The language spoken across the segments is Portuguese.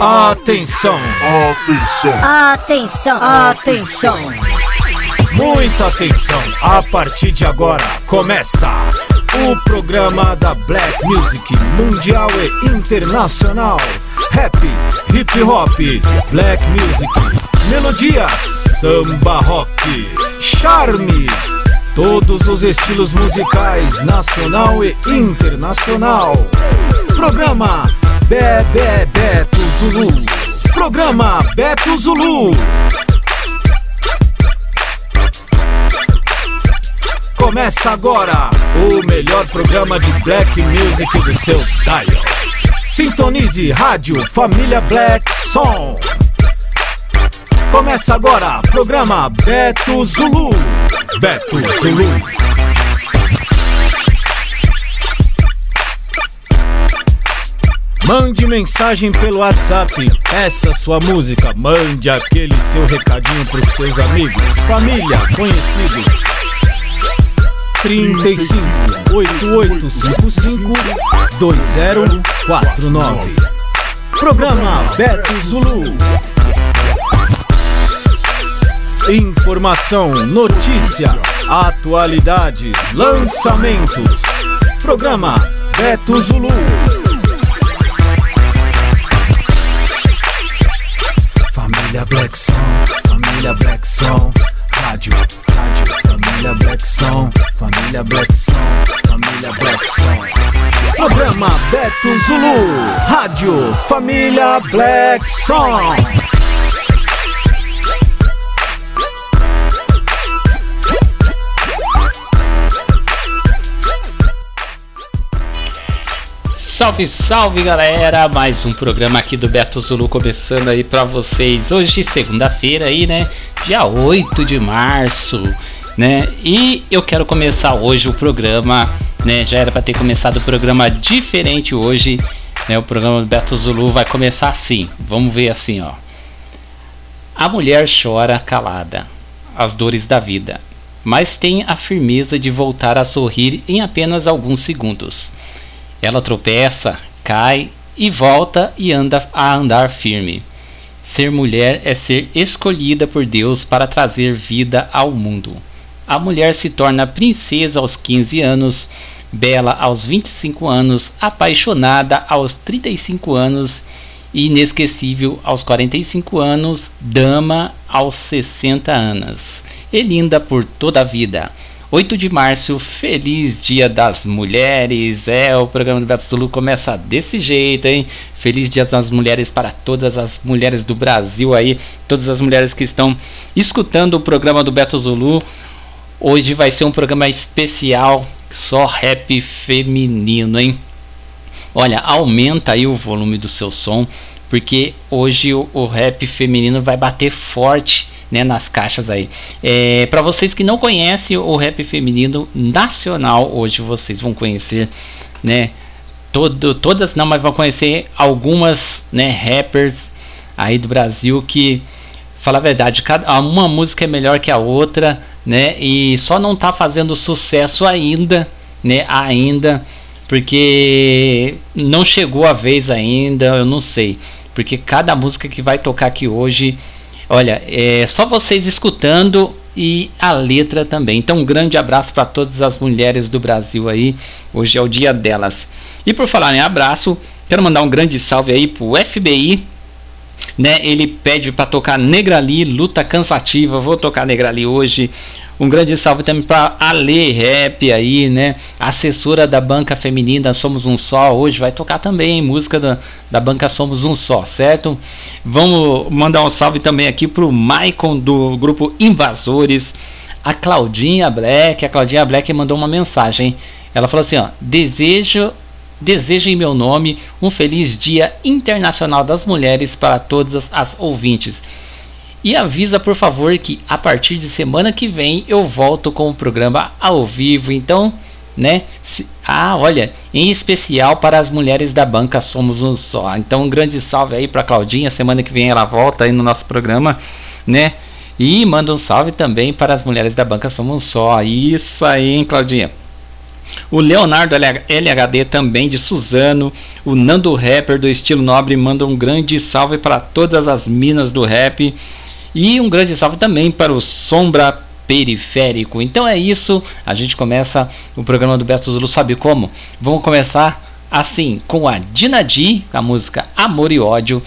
Atenção! Atenção! Atenção! Atenção! Muita atenção! A partir de agora começa o programa da Black Music Mundial e Internacional. Rap, hip hop, black music, melodias, samba rock, charme. Todos os estilos musicais, nacional e internacional. Programa Bebê Beto Zulu. Programa Beto Zulu. Começa agora o melhor programa de black music do seu dial. Sintonize Rádio Família Black Som. Começa agora programa Beto Zulu. Beto Zulu. Mande mensagem pelo WhatsApp, peça sua música, mande aquele seu recadinho pros seus amigos, família, conhecidos. 35 8855 2049 Programa Beto Zulu Informação, notícia, atualidades, lançamentos. Programa Beto Zulu. Família Black Som, Família Black Som, Rádio, Rádio, Família Black Som, Família Black Som, Família Black Som. Programa Beto Zulu, Rádio Família Black Som. Salve, salve galera! Mais um programa aqui do Beto Zulu começando aí pra vocês. Hoje, segunda-feira aí, né? Dia 8 de março, né? E eu quero começar hoje o programa, né? Já era pra ter começado o programa diferente hoje, né? O programa do Beto Zulu vai começar assim. Vamos ver assim, ó. A mulher chora calada, as dores da vida, mas tem a firmeza de voltar a sorrir em apenas alguns segundos. Ela tropeça, cai e volta e anda a andar firme. Ser mulher é ser escolhida por Deus para trazer vida ao mundo. A mulher se torna princesa aos 15 anos, bela aos 25 anos, apaixonada aos 35 anos e inesquecível aos 45 anos, dama aos 60 anos e linda por toda a vida. 8 de março, feliz Dia das Mulheres. É, o programa do Beto Zulu começa desse jeito, hein? Feliz Dia das Mulheres para todas as mulheres do Brasil aí, todas as mulheres que estão escutando o programa do Beto Zulu. Hoje vai ser um programa especial, só rap feminino, hein? Olha, aumenta aí o volume do seu som, porque hoje o, o rap feminino vai bater forte né, nas caixas aí. É, para vocês que não conhecem o rap feminino nacional, hoje vocês vão conhecer, né? Todo, todas não, mas vão conhecer algumas, né, rappers aí do Brasil que, fala a verdade, cada, uma música é melhor que a outra, né? E só não tá fazendo sucesso ainda, né? Ainda, porque não chegou a vez ainda, eu não sei. Porque cada música que vai tocar aqui hoje Olha, é só vocês escutando e a letra também. Então, um grande abraço para todas as mulheres do Brasil aí. Hoje é o dia delas. E por falar em abraço, quero mandar um grande salve aí pro FBI. Né, ele pede para tocar Negrali, luta cansativa. Vou tocar Negrali hoje. Um grande salve também para Ale Rap aí, né? Assessora da banca feminina Somos Um Só. Hoje vai tocar também música da, da banca Somos Um Só, certo? Vamos mandar um salve também aqui pro Maicon do grupo Invasores. A Claudinha Black. A Claudinha Black mandou uma mensagem. Ela falou assim: ó, desejo Desejo em meu nome um feliz Dia Internacional das Mulheres para todas as ouvintes. E avisa, por favor, que a partir de semana que vem eu volto com o programa ao vivo. Então, né? Se, ah, olha, em especial para as mulheres da banca Somos um Só. Então, um grande salve aí para Claudinha. Semana que vem ela volta aí no nosso programa, né? E manda um salve também para as mulheres da banca Somos um Só. Isso aí, hein, Claudinha? O Leonardo LHD também de Suzano. O Nando Rapper do estilo nobre manda um grande salve para todas as minas do rap. E um grande salve também para o Sombra Periférico. Então é isso. A gente começa o programa do Beto Zulu. Sabe como? Vamos começar assim com a Dinadi, a música Amor e Ódio.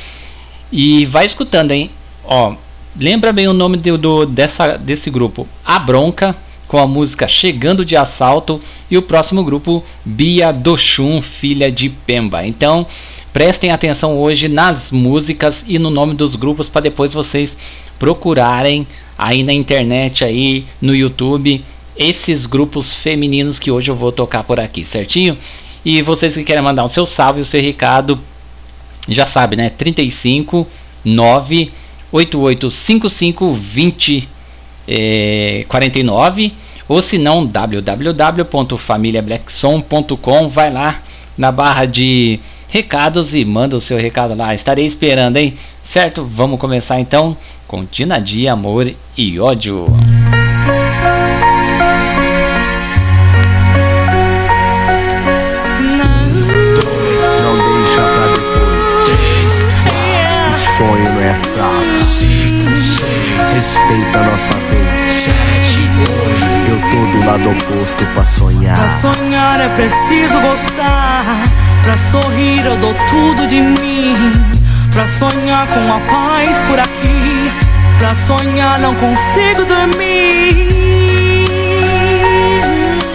E vai escutando, hein? Ó, lembra bem o nome do, do dessa, desse grupo? A Bronca com a música Chegando de Assalto e o próximo grupo Bia Dochum, filha de Pemba. Então, prestem atenção hoje nas músicas e no nome dos grupos para depois vocês procurarem aí na internet aí no YouTube esses grupos femininos que hoje eu vou tocar por aqui, certinho? E vocês que querem mandar o seu salve, o seu recado, já sabe, né? 35 9 8855 20 é, 49 ou se não www.familiablackson.com vai lá na barra de recados e manda o seu recado lá. Estarei esperando, hein? Certo? Vamos começar então com Dia, Amor e Ódio. Não deixa pra depois. O sonho não é fraco. Respeita a nossa vez. Eu tô do lado oposto pra sonhar. Pra sonhar é preciso gostar. Pra sorrir eu dou tudo de mim. Pra sonhar com a paz por aqui. Pra sonhar não consigo dormir.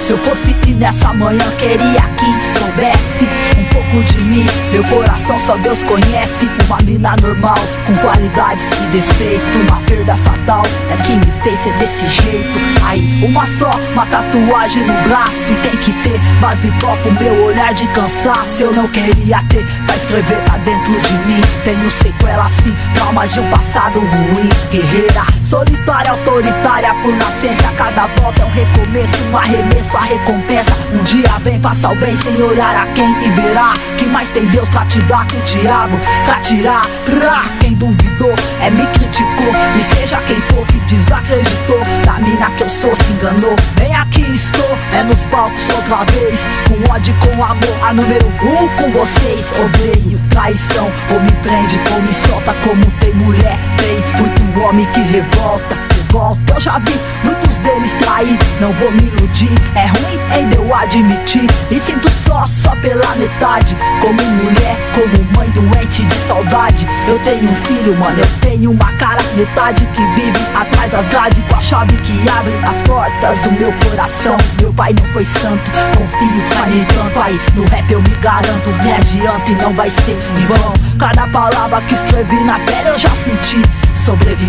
Se eu fosse ir nessa manhã, queria que soubesse um pouco de mim. Meu coração só Deus conhece. Uma mina normal, com qualidades e defeito. Uma perda fatal é que me fez ser desse jeito. Aí, uma só, uma tatuagem no braço. E tem que ter base própria, meu olhar de cansaço. Eu não queria ter pra escrever lá dentro de mim. Tenho sequela assim, traumas de um passado ruim. Guerreira, solitária, autoritária por nascença. Cada volta é um recomeço, um arremesso, a recompensa. Um dia vem passar o bem sem olhar a quem e verá que mais tem Deus pra te dar que o diabo pra tirar. Pra quem duvidou é me criticou e seja quem for que desacreditou da mina que eu sou se enganou. Bem aqui estou, é nos palcos outra vez, com ódio com amor, a número um com vocês. Odeio traição, ou me prende ou me solta como tem mulher, tem muito homem que revolta. Revolta, eu já vi muitos deles trair, não vou me iludir. É ruim ainda eu admitir, me sinto só, só pela metade. Como mulher, como mãe doente de saudade. Eu tenho um filho, mano, eu tenho uma cara metade que vive atrás das grades com a chave que abre as portas do meu coração. Meu pai não foi santo, confio, mas nem tanto aí. No rap eu me garanto, me adianto e não vai ser em vão. Cada palavra que escrevi na pele eu já senti. Sobrevivi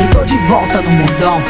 e tô de volta no mundão.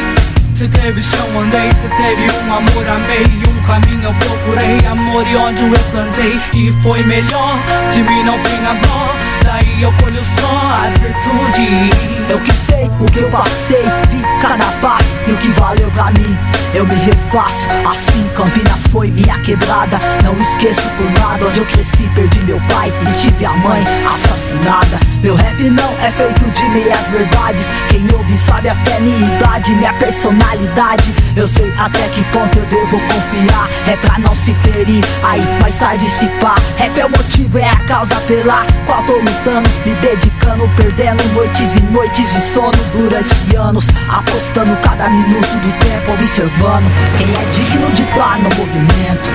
Se teve chão, andei. Se teve um amor, amei. Um caminho eu procurei. Amor e ódio eu plantei. E foi melhor. De mim não tenha dó. Daí eu colho só as virtudes. Eu que sei o que eu passei, vi cada passo e o que valeu pra mim. Eu me refaço, assim Campinas foi minha quebrada. Não esqueço por nada onde eu cresci, perdi meu pai e tive a mãe assassinada. Meu rap não é feito de meias verdades. Quem ouve sabe até minha idade, minha personalidade. Eu sei até que ponto eu devo confiar. É pra não se ferir, aí mais tarde se pá. Rap é o motivo, é a causa pela qual tô lutando, me dedicando, perdendo noites e noites de sono durante anos. Apostando cada minuto do tempo, observando quem é digno de estar no movimento.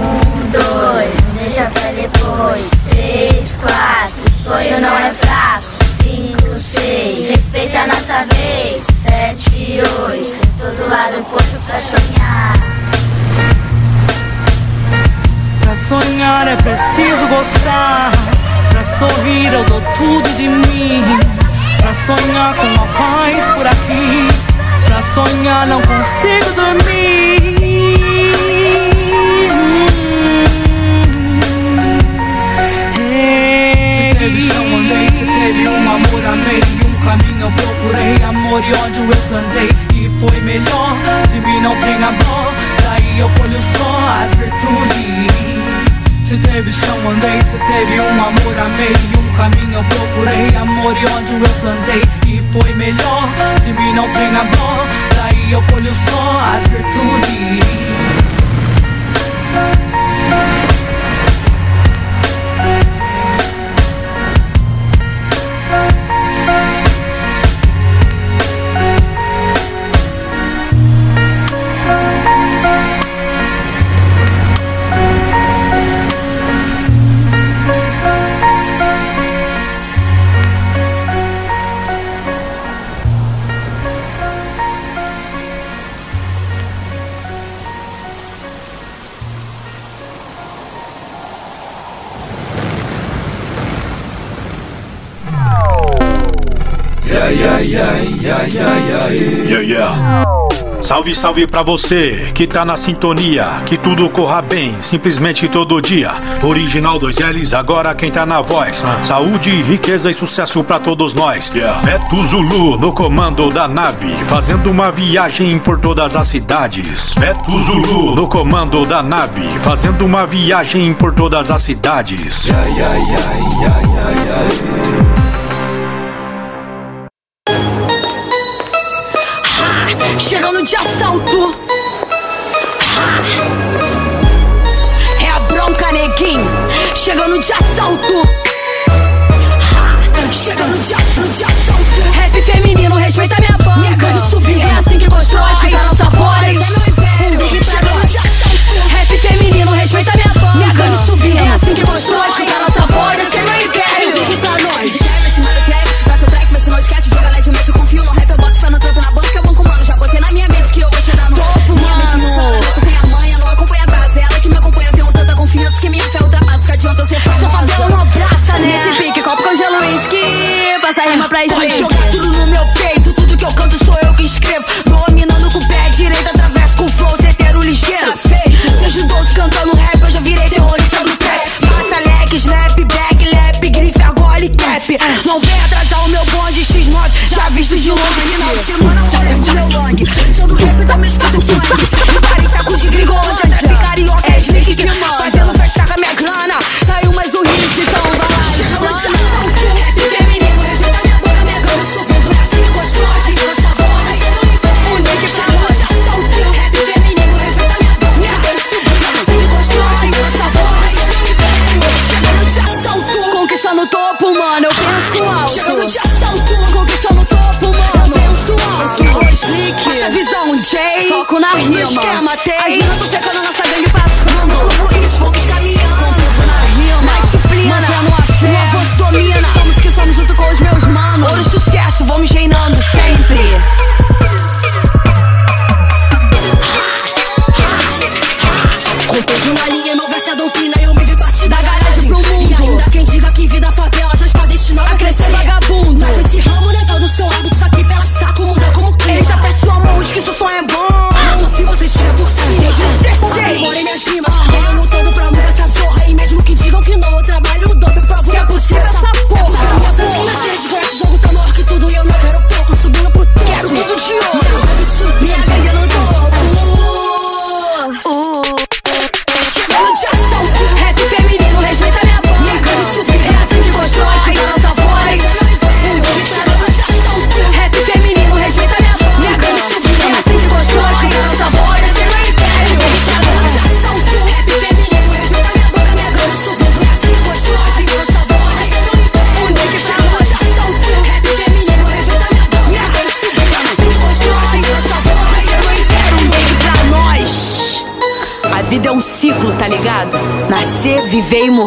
Um, dois, deixa pra depois. Três, quatro, sonho não é fraco. Cinco, seis, respeita a nossa vez. Sete, oito, todo lado posto pra sonhar. Pra sonhar é preciso gostar. Sorrir eu dou tudo de mim. Pra sonhar com a paz por aqui. Pra sonhar não consigo dormir. Se teve chão, andei. Se teve um amor, amei. Um caminho eu procurei. Amor e ódio eu plantei. E foi melhor. De mim não tenha dó. Daí eu colho só as virtudes. Se teve chão andei Se teve um amor amei. E um caminho eu procurei Amor e onde eu plantei. E foi melhor De mim não tem a dor, daí eu colho só as virtudes. Yeah, yeah, yeah, yeah. Salve, salve pra você que tá na sintonia. Que tudo corra bem, simplesmente todo dia. Original 2Ls, agora quem tá na voz. Saúde, riqueza e sucesso pra todos nós. Beto é Zulu no comando da nave, fazendo uma viagem por todas as cidades. É Beto Zulu no comando da nave, fazendo uma viagem por todas as cidades. Yeah, yeah, yeah, yeah, yeah, yeah. tiro de assalto. É a bronca, neguinho. Chegando de assalto. Chegando de assalto. Rap feminino, respeita minha. direita, através com flow, certeiro ligeiro. Tá feito. Com cantando rap, eu já virei terrorista do trap. Passa leque, snap, back, lap, grife, agora e cap. Não vem atrasar o meu bonde X9, já visto de longe. Final de semana, olha pro meu long. Sou do rap, também escuto funk. Paris, saco de gringo, onde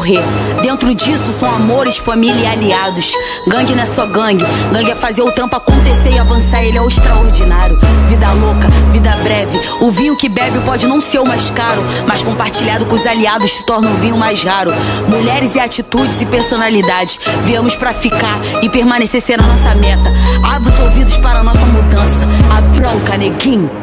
morrer. Dentro disso são amores, família e aliados. Gangue não é só gangue, gangue é fazer o trampo acontecer e avançar, ele é o extraordinário. Vida louca, vida breve. O vinho que bebe pode não ser o mais caro, mas compartilhado com os aliados se torna um vinho mais raro. Mulheres e atitudes e personalidades. Viemos para ficar e permanecer na nossa meta. Abra os ouvidos para a nossa mudança. A bronca, neguinho.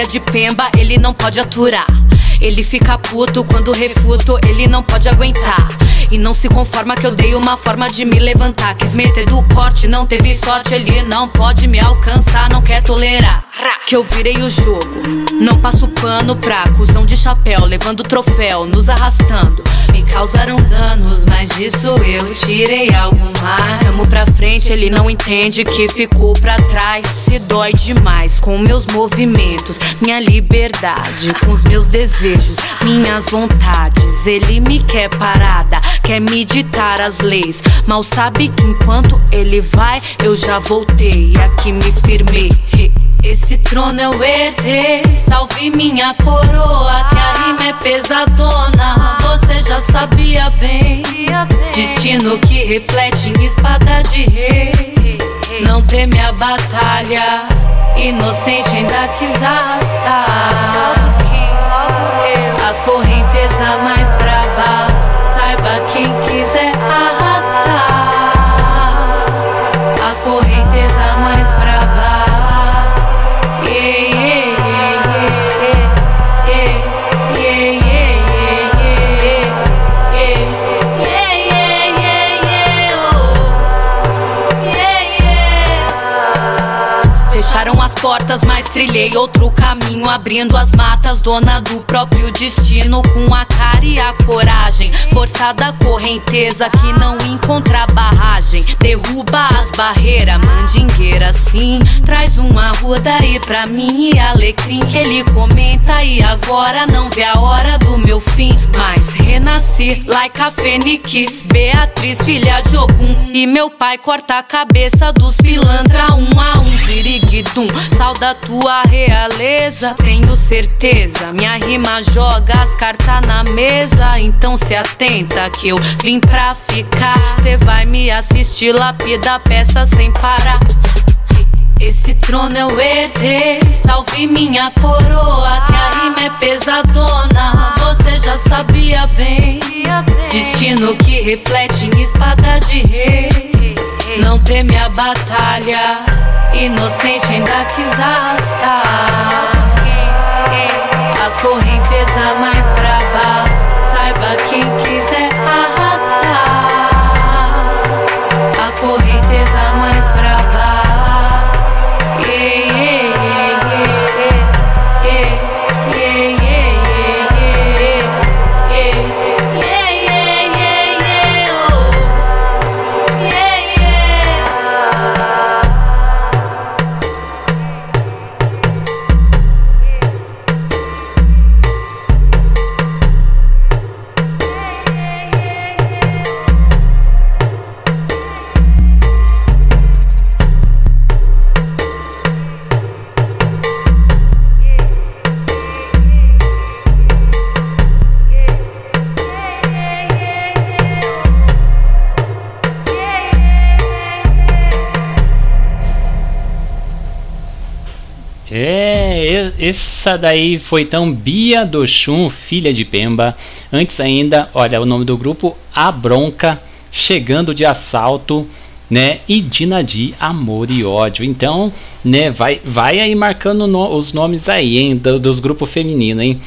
Filha de Pemba, ele não pode aturar. Ele fica puto quando refuto, ele não pode aguentar. E não se conforma que eu dei uma forma de me levantar. Quis meter do corte, não teve sorte, ele não pode me alcançar, não quer tolerar. Que eu virei o jogo, não passo pano pra cuzão de chapéu, levando troféu, nos arrastando. Me causaram danos, mas disso eu tirei algo mais. Amo pra frente, ele não entende que ficou pra trás. Se dói demais com meus movimentos, minha liberdade, com os meus desejos, minhas vontades. Ele me quer parada, quer me ditar as leis. Mal sabe que enquanto ele vai, eu já voltei. Aqui me firmei. Esse trono eu herdei, salve minha coroa, que a rima é pesadona. Você já sabia bem. Destino que reflete em espada de rei. Não teme a batalha, inocente ainda quis arrastar. A correnteza mais braba, saiba quem quiser portas, mas trilhei outro caminho, abrindo as matas, dona do próprio destino, com a cara e a coragem. Forçada a correnteza que não encontra barragem, derruba as barreiras, mandingueira sim. Traz uma ruda aí pra mim e alecrim que ele comenta. E agora não vê a hora do meu fim, mas renasci like a fênix, Beatriz, filha de Ogum. E meu pai corta a cabeça dos pilantra um a um, ziriguidum. Sal da tua realeza, tenho certeza. Minha rima joga as cartas na mesa. Então se atenta que eu vim pra ficar. Cê vai me assistir lapida peça sem parar. Esse trono eu herdei, salve minha coroa, que a rima é pesadona. Você já sabia bem. Destino que reflete em espada de rei. Não teme a batalha, inocente ainda quis arrastar. A correnteza mais braba, saiba quem quiser essa daí foi então Bia do Chum, filha de Pemba. Antes ainda, olha o nome do grupo, A Bronca, Chegando de Assalto, né? E Dinadi, Amor e Ódio. Então, né, vai, vai aí marcando no- os nomes aí, hein, do- dos grupos femininos, hein?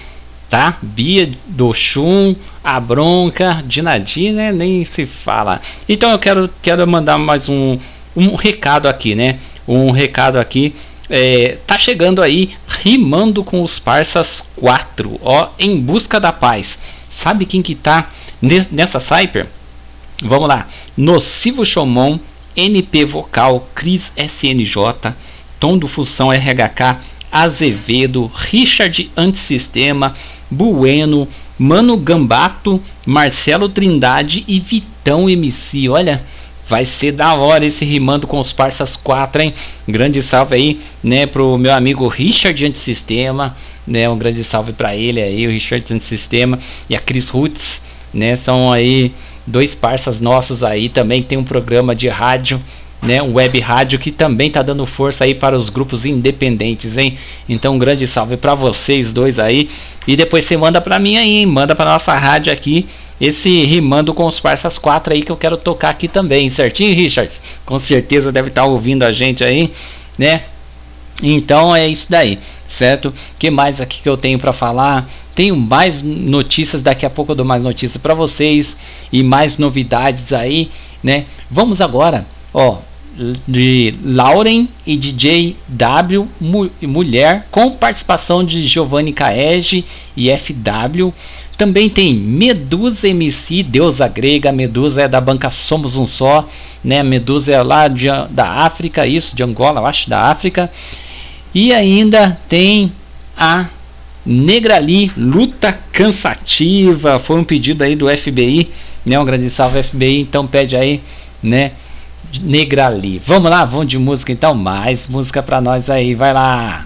Tá? Bia do Chum, A Bronca, Dinadi, né? Nem se fala. Então eu quero, quero mandar mais um, um recado aqui, né? Um recado aqui é, tá chegando aí rimando com os parças 4, ó, em busca da paz. Sabe quem que tá ne- nessa cyper? Vamos lá. Nocivo Chomon, NP Vocal, Cris SNJ, Tom do Função RHK, Azevedo, Richard Antissistema, Bueno, Mano Gambato, Marcelo Trindade e Vitão MC. Olha, vai ser da hora esse rimando com os parças 4, hein? Grande salve aí, né, pro meu amigo Richard Antissistema, né? Um grande salve para ele aí, o Richard Antissistema e a Cris Roots, né? São aí dois parças nossos aí, também tem um programa de rádio, né, um web rádio que também tá dando força aí para os grupos independentes, hein? Então um grande salve para vocês dois aí. E depois você manda para mim aí, hein? Manda para nossa rádio aqui esse rimando com os parças 4 aí que eu quero tocar aqui também, certinho, Richard? Com certeza deve estar ouvindo a gente aí, né? Então é isso daí. certo? que mais aqui que eu tenho para falar? Tenho mais notícias, daqui a pouco eu dou mais notícias para vocês e mais novidades aí, né? Vamos agora, ó, de Lauren e DJ W mu Mulher com participação de Giovanni Caege e FW. Também tem Medusa MC, deusa grega. Medusa é da banca Somos um Só, né? Medusa é lá de, da África, isso, de Angola, eu acho, da África. E ainda tem a Negrali, luta cansativa. Foi um pedido aí do FBI, né? Um grande salve FBI, então pede aí, né? Negrali. Vamos lá, vamos de música então, mais música pra nós aí, vai lá.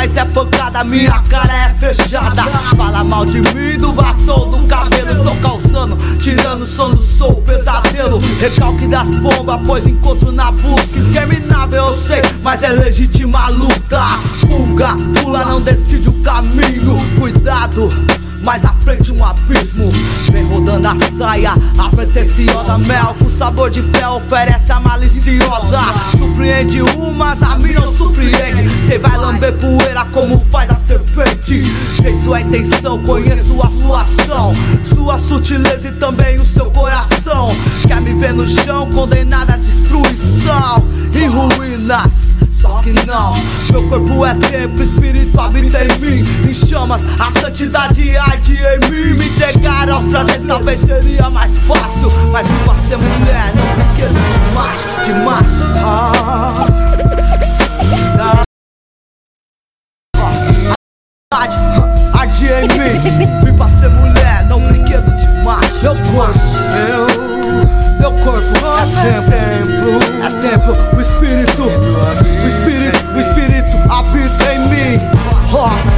Voz é pancada, minha cara é fechada. Fala mal de mim, do batom, do cabelo. Tô causando, tirando sono, sou o pesadelo. Recalque das bombas, pois encontro na busca. Interminável, eu sei, mas é legítima luta. Pulga, pula, não decide o caminho. Cuidado. Mais à frente um abismo. Vem rodando a saia, a pretensiosa Mel com sabor de fé oferece a maliciosa. Surpreende umas, a mim não surpreende. Cê vai lamber poeira como faz a serpente Sei sua intenção, conheço a sua ação. Sua sutileza e também o seu coração. Quer me ver no chão, condenada à destruição. Em ruínas, só que não. Meu corpo é templo, espírito habita em mim. Em chamas, a santidade arde em mim. Me entregar aos prazeres talvez seria mais fácil. Mas pra ser mulher, não brinquedo de macho, de macho. Ah. Em mim Vim pra ser mulher, não brinquedo de macho Meu corpo, eu, meu corpo é templo, é templo, o espírito, o espírito, o espírito habita em mim. Ó.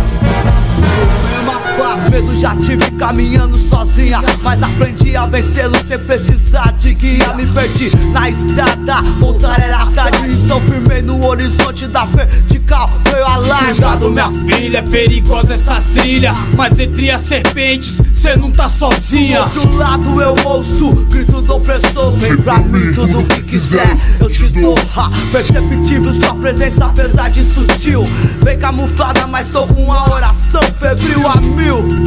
Medo já tive caminhando sozinha. Mas aprendi a vencê-lo sem precisar de guia. Me perdi na estrada, voltar era tarde. Então firmei no horizonte da vertical Veio a larga Cuidado, minha filha, é perigosa essa trilha. Mas entre as serpentes, cê não tá sozinha. Do outro lado eu ouço grito do opressor. Vem pra mim tudo o que quiser Eu te dou. ha, perceptível sua presença apesar de sutil. Vem camuflada mas tô com uma oração febril a mil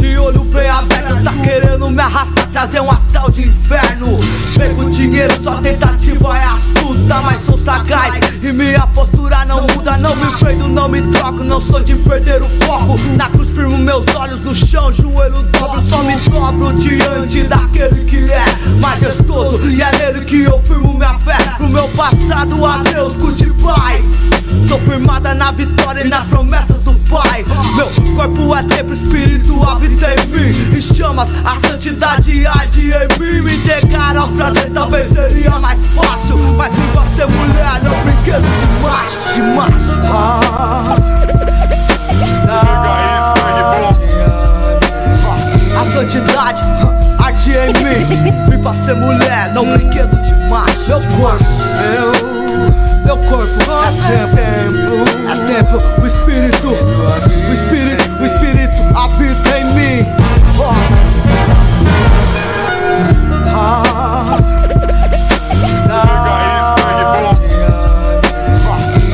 De olho bem aberto tá querendo me arrastar Trazer um astral de inferno. Com dinheiro sua tentativa é astuta Mas sou sagaz. E minha postura não muda Não me freio, não me troco, não sou de perder o foco. Na cruz firmo meus olhos no chão, joelho dobro Só me dobro diante daquele que é majestoso. E é nele que eu firmo minha fé. Pro meu passado, adeus, goodbye. Tô firmada na vitória e nas promessas do Pai. Meu corpo é templo, espírito habita em mim Em chamas, a santidade arde em mim Me entregar aos prazeres talvez seria mais fácil. Mas pra ser mulher, não brinquedo de macho, de macho. Ah. A santidade arde em mim Vim pra ser mulher, não brinquedo de macho. Meu corpo, eu, meu corpo é templo É templo, o espírito, o espírito, o espírito habita em mim.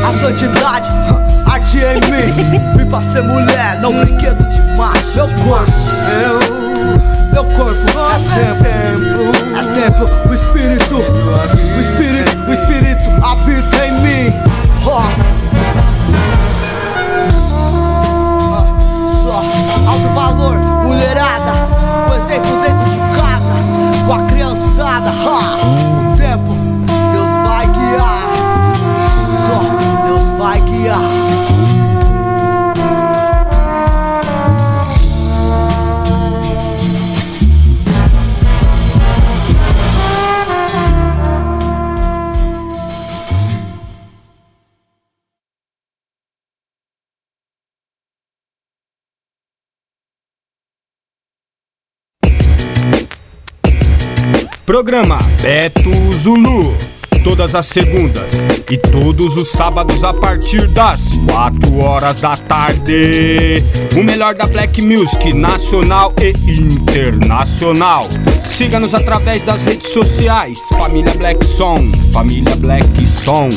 A santidade arde em mim. Vim pra ser mulher, não brinquedo de macho Meu corpo, eu, meu corpo é templo. É templo, o espírito, o espírito inside the heart. Programa Beto Zulu. Todas as segundas e todos os sábados a partir das 4 horas da tarde. O melhor da Black Music nacional e internacional. Siga-nos através das redes sociais: Família Black Song, Família Black Song,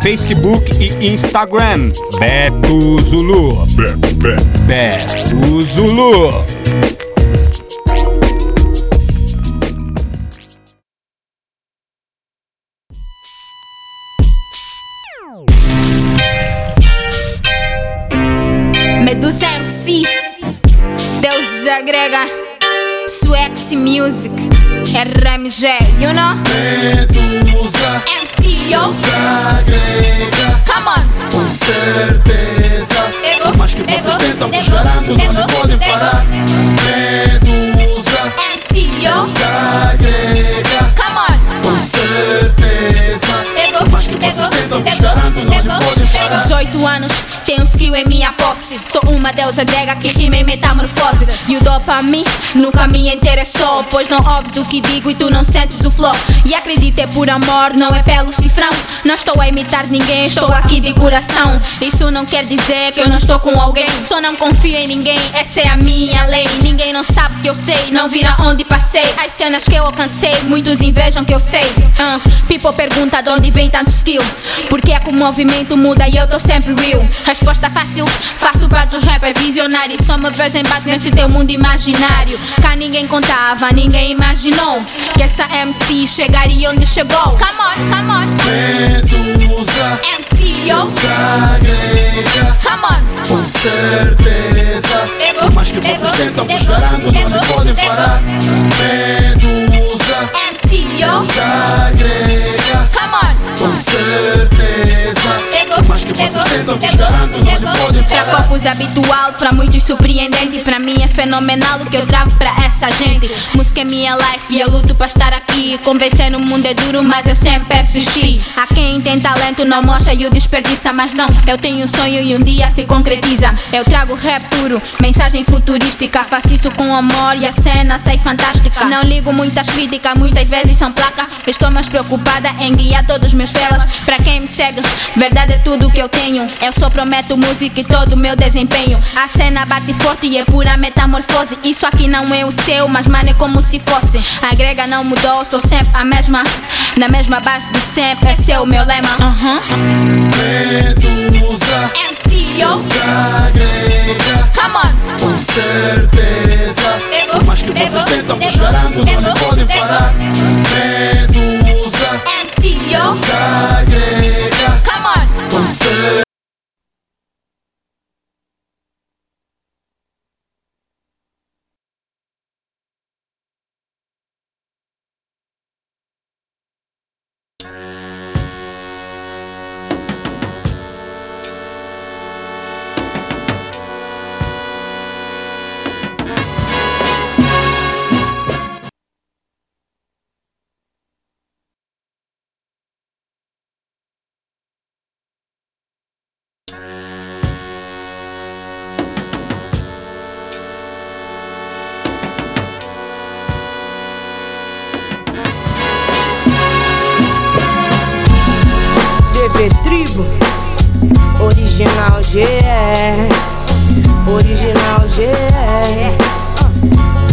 Facebook e Instagram. Beto Zulu. Beto, Beto. Beto Zulu. Agrega Swex Music. RMG, you know? Medusa. MC, yo. Agrega Come on. Com certeza. Ego, mais que vocês ego, tentam ego, chorando Não ego, me podem parar. Medusa MC, yo. Agrega Come on. Com certeza. Ego, mais que vocês tentam chorando Não podem parar. 18 anos, tenho skill em minha posse. Sou uma deusa grega que rima em metamorfose. E o dopamine nunca me interessou. Pois não ouves o que digo e tu não sentes o flow. E acredita é por amor, não é pelo cifrão. Não estou a imitar ninguém, estou aqui de coração. Isso não quer dizer que eu não estou com alguém. Só não confio em ninguém, essa é a minha lei. Ninguém não sabe que eu sei, não vira onde passei. As cenas que eu alcancei, muitos invejam que eu sei. Ah, people pergunta de onde vem tanto skill. Porque é que o movimento muda e eu tô sempre real. Resposta fácil, faço parte dos rappers visionários. Só me vejo em baixo nesse teu mundo imaginário. Cá ninguém contava, ninguém imaginou que essa MC chegaria onde chegou. Come on, come on. Medusa MC, yo. Come on. Com certeza Ego, Por mais que vocês ego, tentam me ego, Não ego, me podem parar Medusa MC, yo. Come on. Com certeza Mais que vocês tentam chorando Não podem Pra parar poucos habitual, pra muitos surpreendente. Pra mim é fenomenal o que eu trago pra essa gente. Música é minha life e eu luto pra estar aqui. Convencer no mundo é duro, mas eu sempre persisti. A quem tem talento não mostra e o desperdiça, mas não. Eu tenho um sonho e um dia se concretiza. Eu trago rap puro, mensagem futurística. Faço isso com amor e a cena sai fantástica. Não ligo muitas críticas, muitas vezes são placa. Estou mais preocupada em guiar todos meus felas. Pra quem me segue, verdade é tudo que eu tenho. Eu só prometo música e todo o meu desempenho. A cena bate forte e é pura metamorfose. Isso aqui não é o seu, mas mano é como se fosse. A grega não mudou, sou sempre a mesma. Na mesma base de sempre, esse é o meu lema. Uhum. Medusa MC, yo. agrega Come on. Com certeza Por mais que vocês tentam me ego, chorando Não podem parar Medusa MC, yo. pensée Original GE Original GE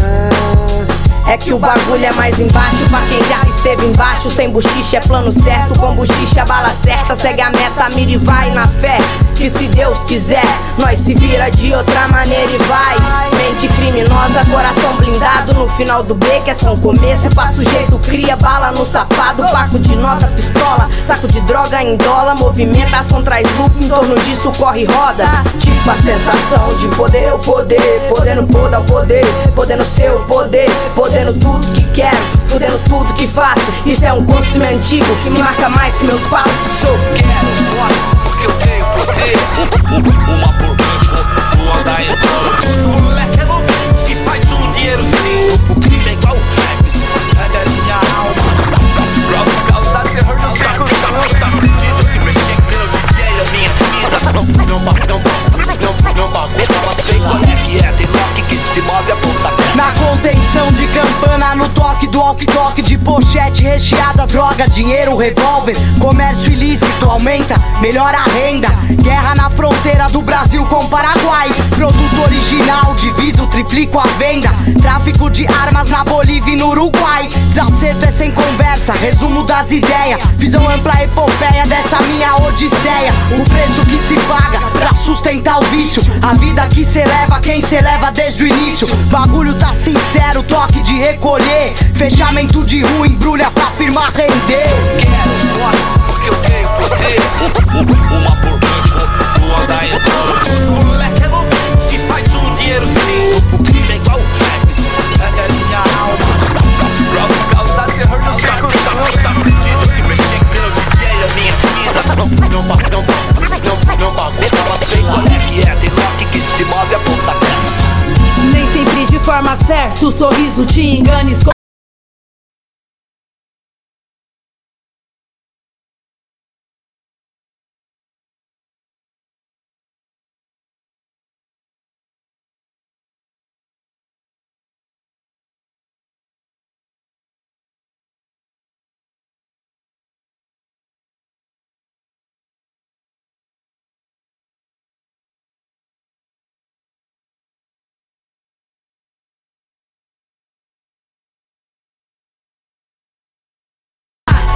Ah, É que o bagulho é mais embaixo Pra quem já esteve embaixo Sem buchiche é plano certo Com buchiche a bala certa Segue a meta, mira e vai na fé Que se Deus quiser Nós se vira de outra maneira e vai. Mente criminosa, coração blindado No final do beco é só um começo É pra sujeito, cria bala no safado Paco de nota, pistola Saco de droga em dólar Movimentação traz lucro Em torno disso corre roda. Tipo a sensação de poder, o poder Podendo podar o poder Podendo ser o poder Podendo tudo que quero Fudendo tudo que faço. Isso é um costume antigo Que me marca mais que meus passos. Sou quero, porque eu tenho poder. Uma por duas da. O moleque é louco e faz um dinheiro sim. O crime é igual o rap, é minha alma. Pra causar terror nos becos Tá fudido se mexer DJ é minha vida. Não, não, ba- não, ba- não, não bagunça, ela sei qual é que é. Tem lock que se move a ponta Contenção de campana, no toque do walk-talk de Pochete recheada, droga, dinheiro, revólver. Comércio ilícito aumenta, melhora a renda. Guerra na fronteira do Brasil com Paraguai. Produto original, divido, triplico a venda. Tráfico de armas na Bolívia e no Uruguai. Desacerto é sem conversa, resumo das ideias. Visão ampla, epopeia dessa minha odisseia. O preço que se paga pra sustentar o vício. A vida que cê leva, quem cê leva desde o início. Bagulho tá sincero, toque de recolher. Fechamento de rua, embrulha pra firmar render. Porque eu tenho poder Uma por banco, duas da entrada O moleque é novinho e faz um dinheiro sim O crime é igual o rap, é a minha alma Pra causar terror nos carros Tá fudido se mexer que o DJ é minha vida Não, não, não, não, não, não bagulho Tava sem qual é que é, tem lock que se move a ponta Nem sempre de forma certa, o sorriso te engana.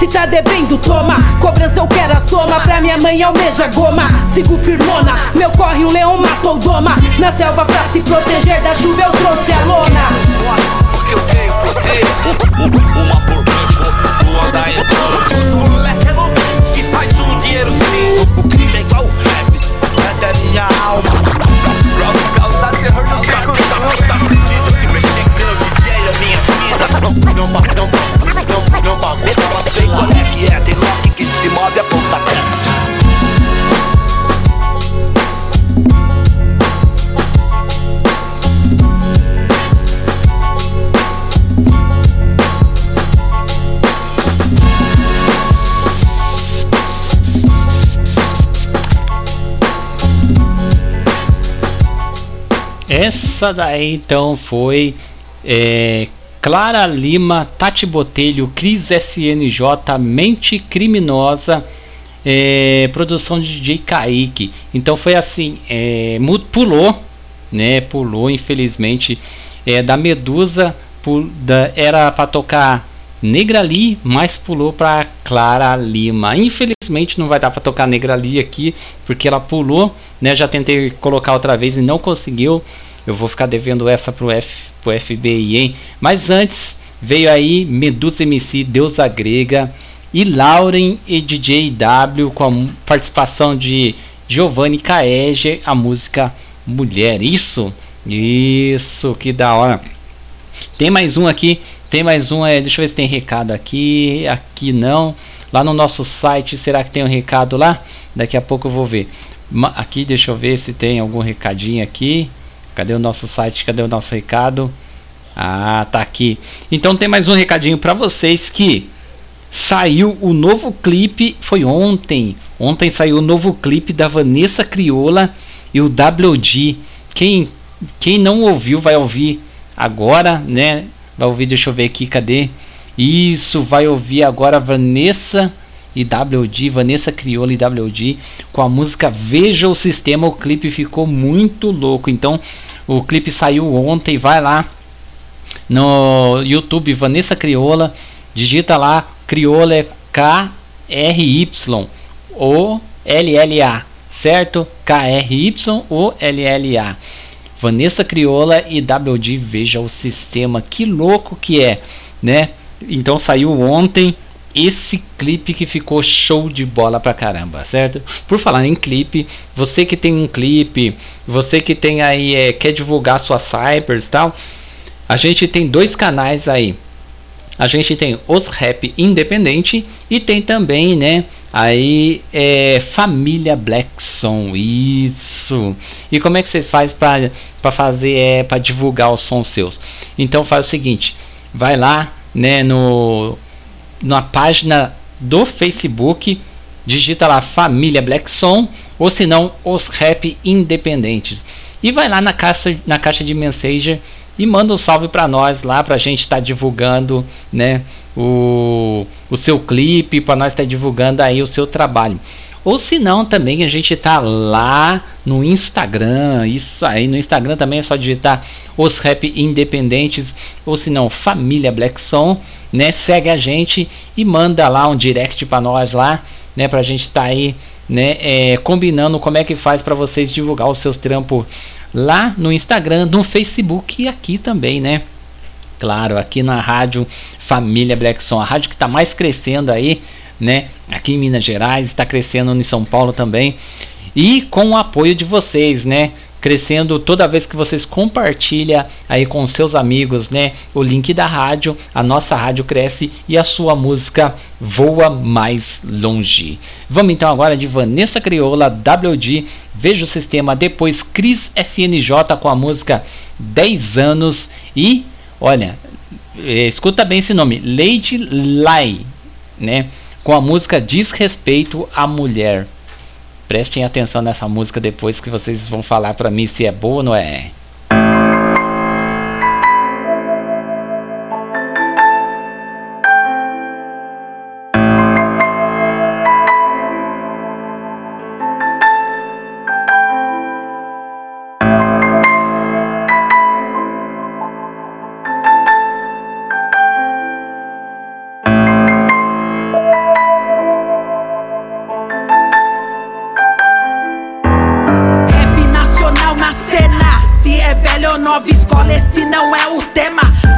Se tá devendo, toma. Cobrança eu quero a soma. Pra minha mãe almeja goma. Sigo firmona. Meu corre, um leão matou o doma. Na selva pra se proteger da chuva, eu trouxe a lona. Porque eu tenho poder Uma por banco, duas da entrada O moleque é novinho e faz um dinheiro sim O crime é igual o rap, é a minha alma Pra causar terror nos carros Tá fudido se mexer que o DJ é minha vida Não, não, não, não, não, não bagulho Tava sem qual Essa daí então foi é, Clara Lima, Tati Botelho, Cris SNJ, Mente Criminosa, é, produção de DJ Kaique. Então foi assim, é, pulou, né? Pulou, infelizmente, é, da Medusa, pul- da- era para tocar Negra Lee, mas pulou para Clara Lima. Infelizmente não vai dar para tocar Negra Lee aqui, porque ela pulou, né? Já tentei colocar outra vez e não conseguiu. Eu vou ficar devendo essa pro, F, pro FBI, hein? Mas antes veio aí Medusa MC, Deusa Grega e Lauren e DJ W com a participação de Giovanni Caege, a música Mulher. Isso, isso, que da hora. Tem mais um aqui, tem mais um, é, deixa eu ver se tem recado aqui, aqui não. Lá no nosso site, será que tem um recado lá? Daqui a pouco eu vou ver. Aqui, deixa eu ver se tem algum recadinho aqui. Cadê o nosso site? Cadê o nosso recado? Ah, tá aqui. Então tem mais um recadinho para vocês que saiu o novo clipe, foi ontem. Ontem saiu o novo clipe da Vanessa Crioula e o WG. Quem quem não ouviu vai ouvir agora, né? Vai ouvir, deixa eu ver aqui, cadê? Isso, vai ouvir agora Vanessa e WG, Vanessa Crioula e WG com a música Veja o Sistema. O clipe ficou muito louco. Então, o clipe saiu ontem, vai lá no YouTube Vanessa Crioula, digita lá, Crioula é K R Y O L L A, certo? K R Y O L L A. Vanessa Crioula e WD Veja o Sistema. Que louco que é, né? Então saiu ontem esse clipe que ficou show de bola pra caramba, certo? Por falar em clipe, você que tem um clipe, você que tem aí é, quer divulgar suas cypers e tal, a gente tem dois canais aí. A gente tem os rap independente e tem também, né? Aí é família Blackson, isso. E como é que vocês fazem para para fazer é para divulgar os sons seus? Então faz o seguinte, vai lá, né, no na página do Facebook, digita lá família Blackson ou se não os rap independentes. E vai lá na caixa na caixa de Messenger e manda um salve para nós lá pra gente estar tá divulgando, né, o, o seu clipe, para nós estar tá divulgando aí o seu trabalho. Ou se não, também a gente tá lá no Instagram. Isso aí, no Instagram também é só digitar os rap independentes. Ou se não, Família Black Som, né? Segue a gente e manda lá um direct para nós lá, né? Pra gente tá aí, né? É, combinando como é que faz para vocês divulgar os seus trampos lá no Instagram, no Facebook e aqui também, né? Claro, aqui na rádio Família Black Som, a rádio que está mais crescendo aí, né? Aqui em Minas Gerais, está crescendo em São Paulo também. E com o apoio de vocês, né? Crescendo toda vez que vocês compartilham aí com seus amigos, né? O link da rádio, a nossa rádio cresce e a sua música voa mais longe. Vamos então agora de Vanessa Crioula, WD, Veja o Sistema, depois Cris SNJ com a música 10 anos e olha, eh, escuta bem esse nome, Lady Lai, né? Com a música Desrespeito à Mulher. Prestem atenção nessa música depois que vocês vão falar para mim se é boa ou não é.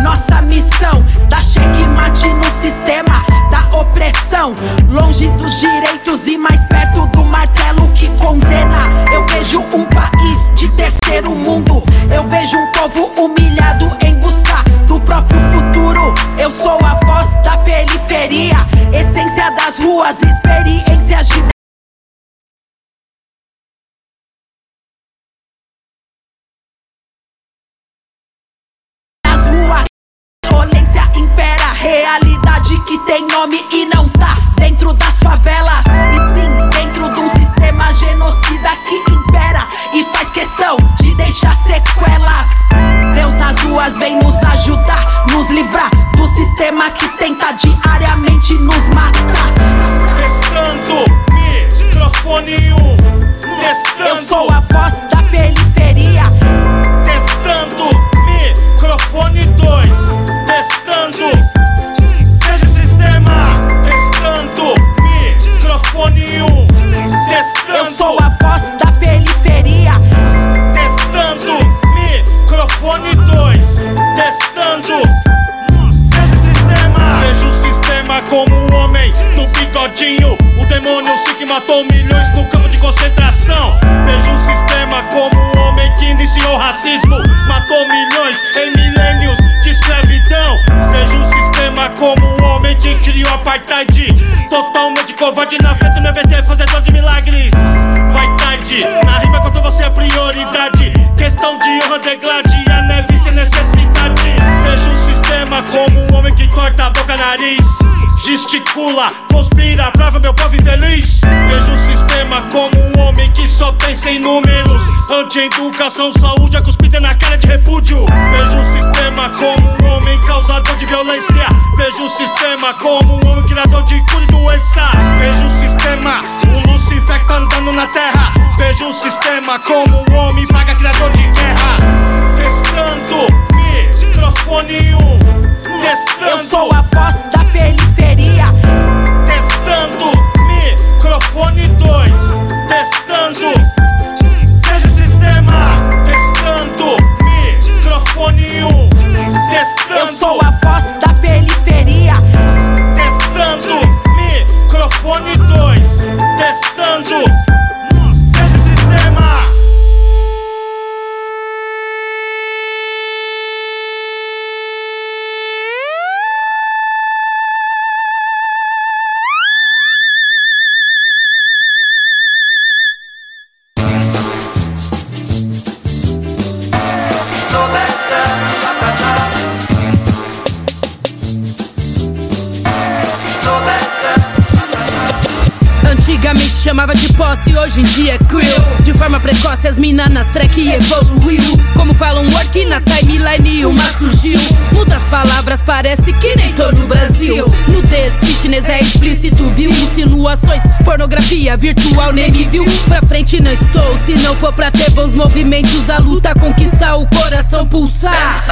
Nossa missão dá checkmate no sistema da opressão. Longe dos direitos e mais perto do martelo que condena. Eu vejo um país de terceiro mundo. Eu vejo um povo humilhado em busca do próprio futuro. Eu sou a voz da periferia, essência das ruas, experiências de Impera, realidade que tem nome e não tá dentro das favelas. E sim, dentro de um sistema genocida que impera e faz questão de deixar sequelas. Deus nas ruas vem nos ajudar, nos livrar do sistema que tenta diariamente nos matar. Testando, microfone 1. Um. Testando. Eu sou a voz da periferia. Testando, microfone 2. Da periferia. Como um homem no bigodinho. O demônio se que matou milhões no campo de concentração. Veja o sistema como um homem que iniciou o racismo. Matou milhões em milênios de escravidão. Veja o sistema como um homem que criou apartheid. Totalmente covarde na frente do EBT, fazedor de milagres. Vai tarde, na rima contra você é prioridade. Questão de honra, deglade, a neve sem necessidade. Sistema como um homem que corta a boca, nariz. Gesticula, conspira, prova meu povo infeliz. Veja o sistema como um homem que só pensa em números. Anti-educação, saúde, a cuspida na cara de repúdio. Veja o sistema como um homem causador de violência. Veja o sistema como um homem criador de cura e doença. Veja o sistema, o Lucifer que tá andando na terra. Veja o sistema como um homem paga criador de guerra. Testando, microfone 1. Um. Testando. Eu sou a voz da periferia. Testando, microfone 2. Testando. Seja o sistema. Testando, microfone 1. Um. Testando. Eu sou a voz da periferia. Testando, hoje em dia é. De forma precoce, as minas nas track evoluiu. Como falam work na timeline, uma surgiu. Muitas palavras, parece que nem tô no Brasil. Nudez, fitness é explícito, viu? Insinuações, pornografia virtual, nem me viu. Pra frente não estou, se não for pra ter bons movimentos, a luta conquistar o coração pulsar.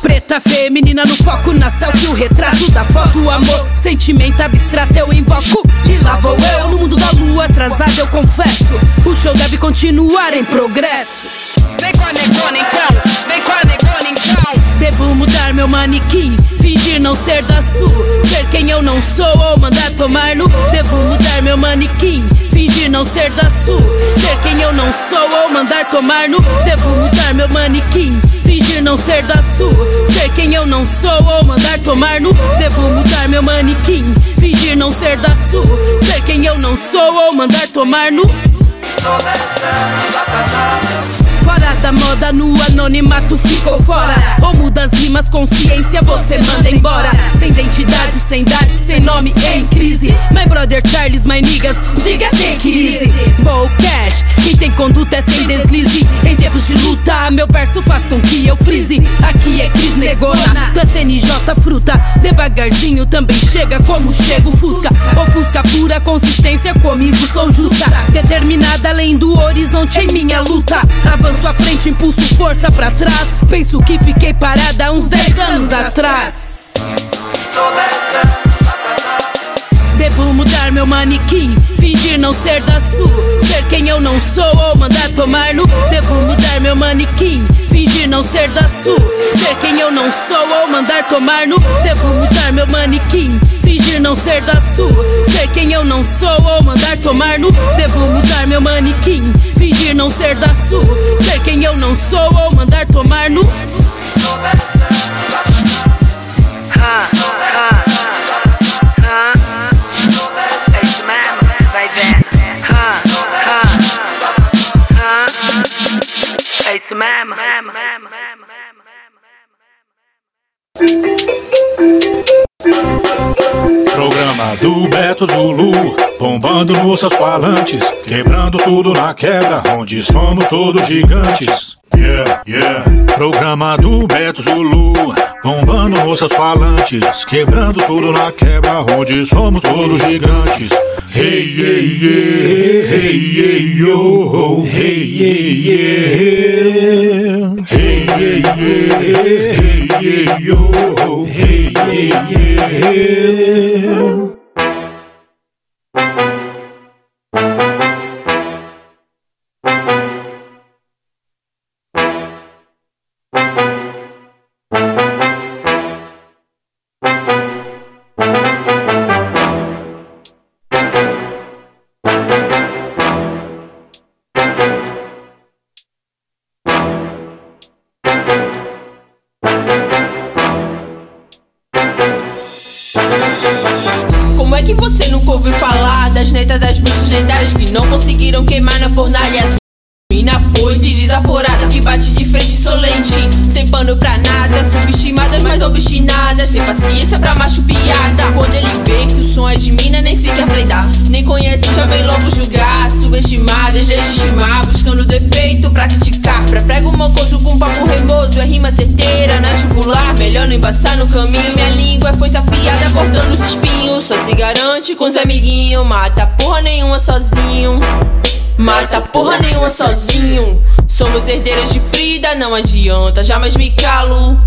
Preta feminina no foco, na selfie, o retrato da foto, amor, sentimento abstrato eu invoco. E lá vou eu no mundo da lua, atrasado eu confesso. O show deve continuar em progresso. Vem com a negona então, vem com a negona então. Devo mudar meu manequim, fingir não ser da sul, ser quem eu não sou ou mandar tomar no. Devo mudar meu manequim, fingir não ser da sul, ser quem eu não sou ou mandar tomar no. Devo mudar meu manequim, fingir não ser da sul, ser quem eu não sou ou mandar tomar no. Devo mudar meu manequim, fingir não ser da sul, ser quem eu não sou ou mandar tomar no. Fora da moda, no anonimato ficou fora. Ou muda as rimas, consciência, você manda embora. Sem identidade, sem idade, sem nome, em crise. My brother Charles, my niggas, diga tem crise. Bow cash, quem tem conduta é sem deslize. Em tempos de luta, meu verso faz com que eu frise. Aqui é Cris Negona, da CNJ fruta. Devagarzinho também chega como chega o Fusca. Ofusca pura consistência, comigo sou justa. Determinada além do horizonte em minha luta. À frente, impulso força pra trás. Penso que fiquei parada uns 10 anos atrás. Devo mudar meu manequim, fingir não ser da sul, ser quem eu não sou ou mandar tomar no. Devo mudar meu manequim, fingir não ser da sul, ser quem eu não sou ou mandar tomar no. Devo mudar meu manequim, não ser da sul, ser quem eu não sou ou mandar tomar no. Devo mudar meu manequim, fingir não ser da sul, ser quem eu não sou ou mandar tomar no. É isso mesmo, vai ver. É isso mesmo. Programa do Beto Zulu, bombando nos seus falantes, quebrando tudo na quebra, onde somos todos gigantes. Yeah, yeah. Programa do Beto Zulu, bombando nos seus falantes, quebrando tudo na quebra, onde somos todos gigantes. Hey, hey, yeah, hey, hey, yo, hey, yeah, yeah. Hey, yeah, yeah, hey, yeah, yo, hey, yeah, yeah. Sem pano pra nada, subestimadas mas obstinadas Sem paciência pra macho piada Quando ele vê que o som é de mina nem sequer pleidar Nem conhece, já vem logo julgar Subestimadas, legitimar, buscando defeito pra criticar. Pra prego mocoso com papo remoso, é rima certeira. Na jugular Melhor não embaçar no caminho, minha língua é foice afiada Cortando os espinhos, só se garante com os amiguinhos. Mata porra nenhuma sozinho. Mata porra nenhuma sozinho. Somos herdeiros de Frida, não adianta, jamais me calo.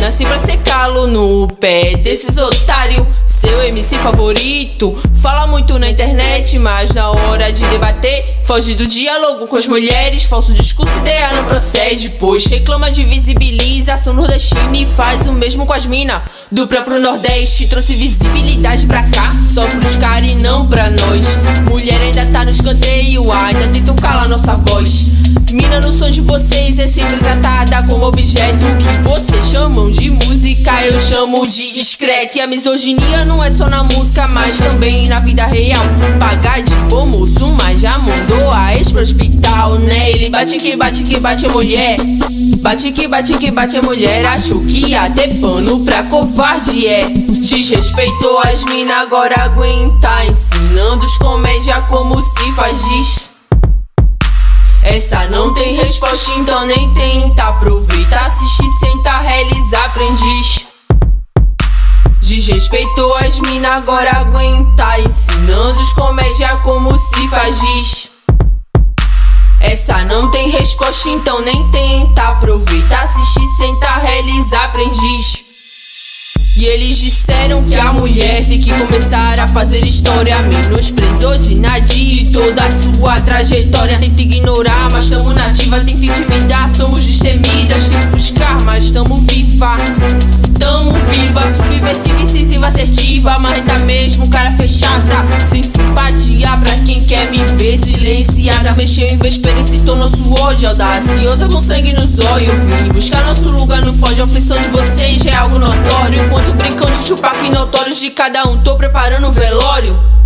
Nasci pra ser calo no pé desses otários. Seu MC favorito fala muito na internet, mas na hora de debater, foge do diálogo com as mulheres. Falso discurso, ideia não procede, pois reclama de visibilização nordestina e faz o mesmo com as mina do próprio Nordeste. Trouxe visibilidade pra cá, só pros caras e não pra nós. Mulher ainda tá no escanteio, ainda tentam calar nossa voz. Mina no som de vocês é sempre tratada como objeto que vocês chamam de música, eu chamo de scrap. A misoginia não é só na música, mas também na vida real. Pagar de bom moço, mas já mandou a ex pro hospital, né? Ele bate que bate que bate mulher. Bate que bate que bate mulher. Acho que ter pano pra covarde, é. Desrespeitou as mina, agora aguenta. Ensinando dos comédia como se faz diz. Essa não tem resposta, então nem tenta. Aproveita, assiste, senta, realiza, aprendiz. Desrespeitou as mina, agora aguenta. Ensinando os comédia como se faz diz. Essa não tem resposta, então nem tenta. Aproveita, assiste, senta, realiza, aprendiz. E eles disseram que a mulher tem que começar a fazer história. Menosprezou de Nadia e toda a sua trajetória. Tenta ignorar, mas tamo nativa. Tenta intimidar, somos destemidas. Tenta buscar, mas tamo viva. Tamo viva, subversiva, incisiva, assertiva. Marreta mesmo, cara fechada. Sem simpatia pra quem quer me ver silenciada. Mexeu em véspera e se tornou hoje audaciosa com sangue nos olhos. Vim buscar nosso lugar no pódio. A aflição de vocês já é algo notório. Enquanto brincam de chupar que notórios de cada um, tô preparando o velório.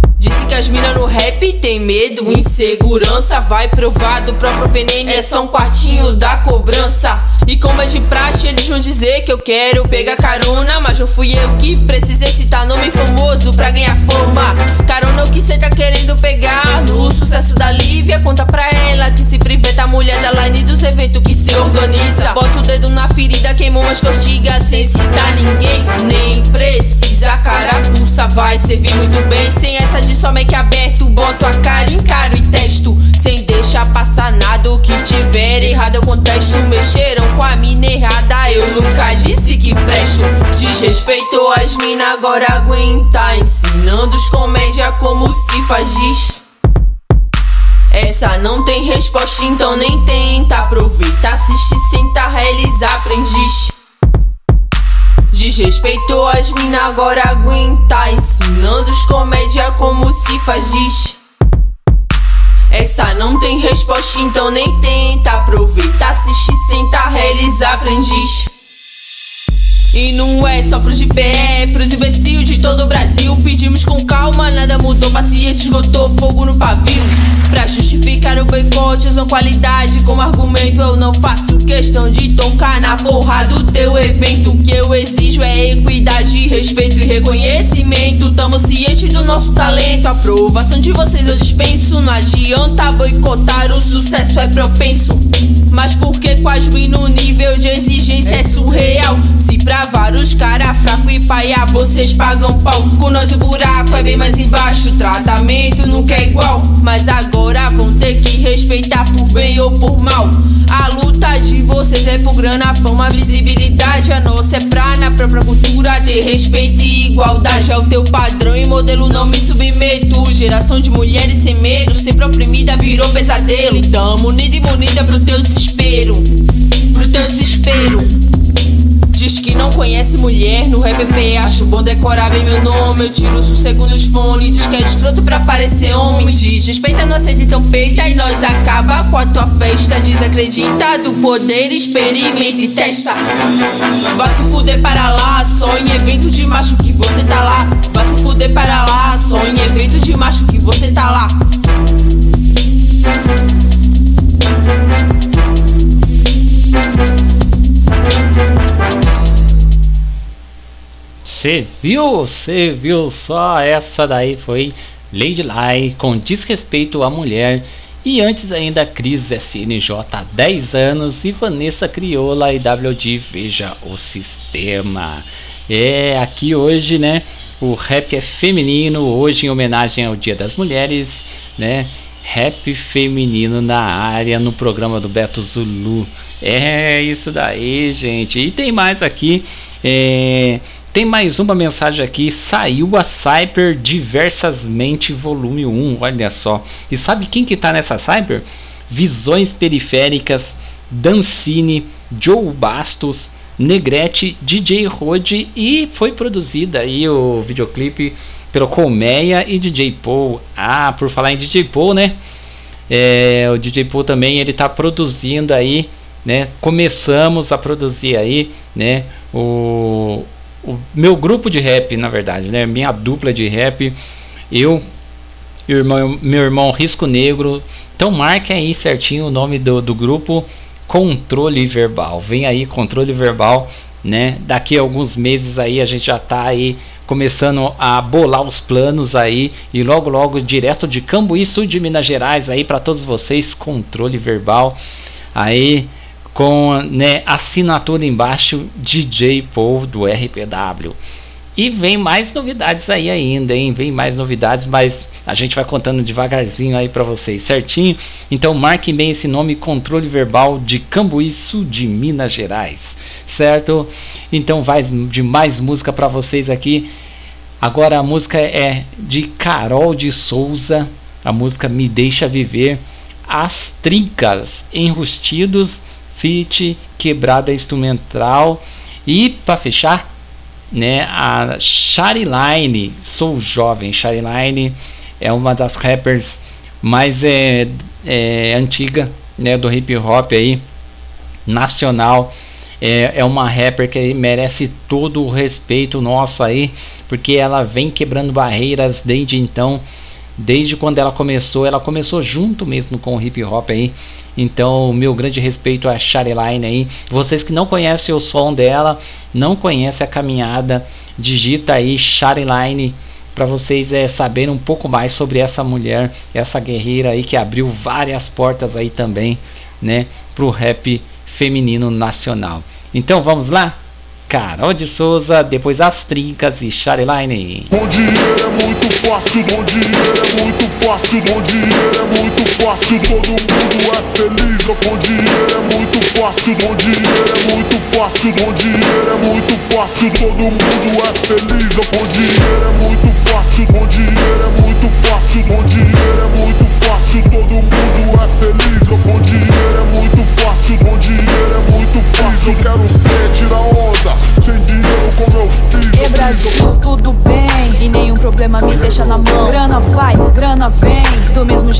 Disse que as mina no rap tem medo, insegurança vai provar do próprio veneno. É só um quartinho da cobrança. E como é de praxe, eles vão dizer que eu quero pegar carona. Mas não fui eu que precisei citar nome famoso pra ganhar fama. Carona o que cê tá querendo pegar. No sucesso da Lívia, conta pra ela que se priveta a mulher da line dos eventos que se organiza. Bota o dedo na ferida, queimou umas costigas sem citar ninguém. Nem precisa, carapuça, vai servir muito bem. Sem essa de só make aberto, boto a cara, encaro e testo. Sem deixar passar nada, o que tiver errado eu contesto. Mexeram com a mina errada, eu nunca disse que presto. Desrespeitou as mina, agora aguenta. Ensinando os comédia como se faz diz. Essa não tem resposta, então nem tenta. Aproveita, assiste, senta, realiza, aprendiz. Desrespeitou as mina, agora aguenta. Ensinando os comédia como se faz diz. Essa não tem resposta, então nem tenta. Aproveita, assiste, senta, realiza, aprendiz. E não é só pros de pé, pros imbecil de todo o Brasil. Pedimos com calma, nada mudou, paciência esgotou fogo no pavio. Pra justificar o boicote, usam qualidade como argumento. Eu não faço questão de tocar na porra do teu evento. O que eu exijo é equidade, respeito e reconhecimento. Tamo cientes do nosso talento. A aprovação de vocês eu dispenso. Não adianta boicotar, o sucesso é propenso. Mas por que quase no nível de exigência é surreal? Se pra vários cara fraco e paia vocês pagam pau. Com nós o buraco é bem mais embaixo. Tratamento nunca é igual. Mas agora vão ter que respeitar por bem ou por mal. A luta de vocês é por grana, fama, visibilidade. A nossa é pra na própria cultura ter respeito e igualdade. É o teu padrão e modelo, não me submeto. Geração de mulheres sem medo, sempre oprimida, virou pesadelo. E tamo unida e munida pro teu desespero. Pro teu desespero. Diz que não conhece mulher no rap EP Acho bom decorar bem meu nome. Eu tiro o sossego nos fones Diz que é escroto pra parecer homem. Diz respeita, aceita então peita E nós acaba com a tua festa. Desacredita do poder Experimenta e testa. Vá se fuder para lá Só em eventos de macho que você tá lá. Vá se fuder para lá Só em eventos de macho que você tá lá Você viu? Você viu só? Essa daí foi Lady Lai com desrespeito à mulher. E antes ainda Cris SNJ há 10 anos e Vanessa Crioula e WD Veja o Sistema. É, aqui hoje, né? O rap é feminino, hoje em homenagem ao Dia das Mulheres, né? Rap feminino na área no programa do Beto Zulu. É isso daí, gente. E tem mais aqui. É, tem mais uma mensagem aqui. Saiu a Cyber Diversamente Volume 1. Olha só. E sabe quem que tá nessa Cyber? Visões Periféricas, Dancine, Joe Bastos, Negrete, DJ Rode e foi produzida aí o videoclipe pelo Colmeia e DJ Paul. Ah, por falar em DJ Paul, né? É, o DJ Paul também ele tá produzindo aí, né? Começamos a produzir aí, né? O, o meu grupo de rap, na verdade, né? Minha dupla de rap, eu, meu irmão, meu irmão Risco Negro. Então marque aí certinho o nome do, do grupo Controle Verbal. Vem aí Controle Verbal, né? Daqui a alguns meses aí a gente já tá aí começando a bolar os planos aí e logo logo direto de Cambuí, sul de Minas Gerais aí para todos vocês, controle verbal aí com né, assinatura embaixo DJ Paul do RPW. E vem mais novidades aí ainda, hein? Vem mais novidades, mas a gente vai contando devagarzinho aí para vocês, certinho? Então marquem bem esse nome, controle verbal de Cambuí, sul de Minas Gerais, certo? Então vai de mais música para vocês aqui. Agora a música é de Carol de Souza, a música Me Deixa Viver, As Trincas, Enrustidos, Fit, Quebrada Instrumental e para fechar né? A Shariline, sou jovem, Shariline é uma das rappers mais é, é, antiga, né, do hip hop aí nacional. É, é uma rapper que merece todo o respeito nosso aí, porque ela vem quebrando barreiras desde então, desde quando ela começou, ela começou junto mesmo com o hip hop aí. Então, meu grande respeito a Shareline aí. Vocês que não conhecem o som dela, não conhecem a caminhada, digita aí Shareline para vocês é, saberem um pouco mais sobre essa mulher, essa guerreira aí que abriu várias portas aí também, né, pro rap feminino nacional. Então, vamos lá? Carol de Souza, depois as trincas e Shareline. Bom dia é muito fácil, bom dia é muito fácil, bom dia é muito fácil, todo mundo é feliz. Bom dia é muito fácil, bom dia é muito fácil, bom dia é muito fácil, todo mundo é feliz. Bom dia é muito fácil, bom dia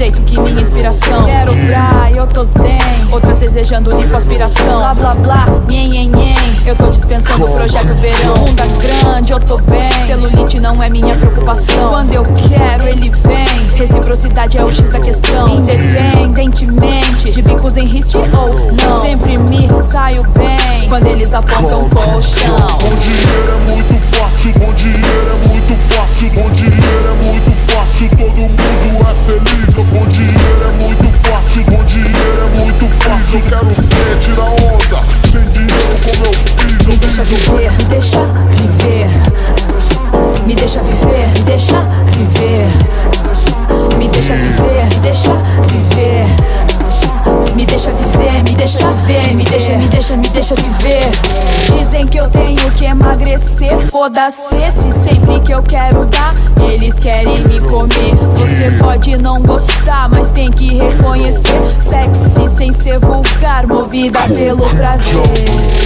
jeito que minha inspiração. Quero praia, eu tô zen Outras desejando lipoaspiração Blá blá blá, nhen nhen nhen. Eu tô dispensando o projeto verão. Bunda grande, eu tô bem. Celulite não é minha preocupação. Quando eu quero, ele vem. Reciprocidade é o X da questão. Independentemente De bicos em riste ou não. Sempre me saio bem Quando eles apontam o colchão. Bom dia é muito fácil, bom dia é muito fácil, bom dia é muito fácil, todo mundo é feliz. Bom dia é muito fácil, bom dia é muito fácil, eu quero ver, tira onda, sem dinheiro como eu fiz. Me deixa viver, me deixa viver. Me deixa viver, me deixa viver. Me deixa viver, me deixa viver. Me deixa viver, me deixa ver, me deixa, me deixa, me deixa viver. Dizem que eu tenho que emagrecer, foda-se se sempre que eu quero dar, eles querem me comer. Você pode não gostar, mas tem que reconhecer. Sexy sem ser vulgar, movida pelo prazer.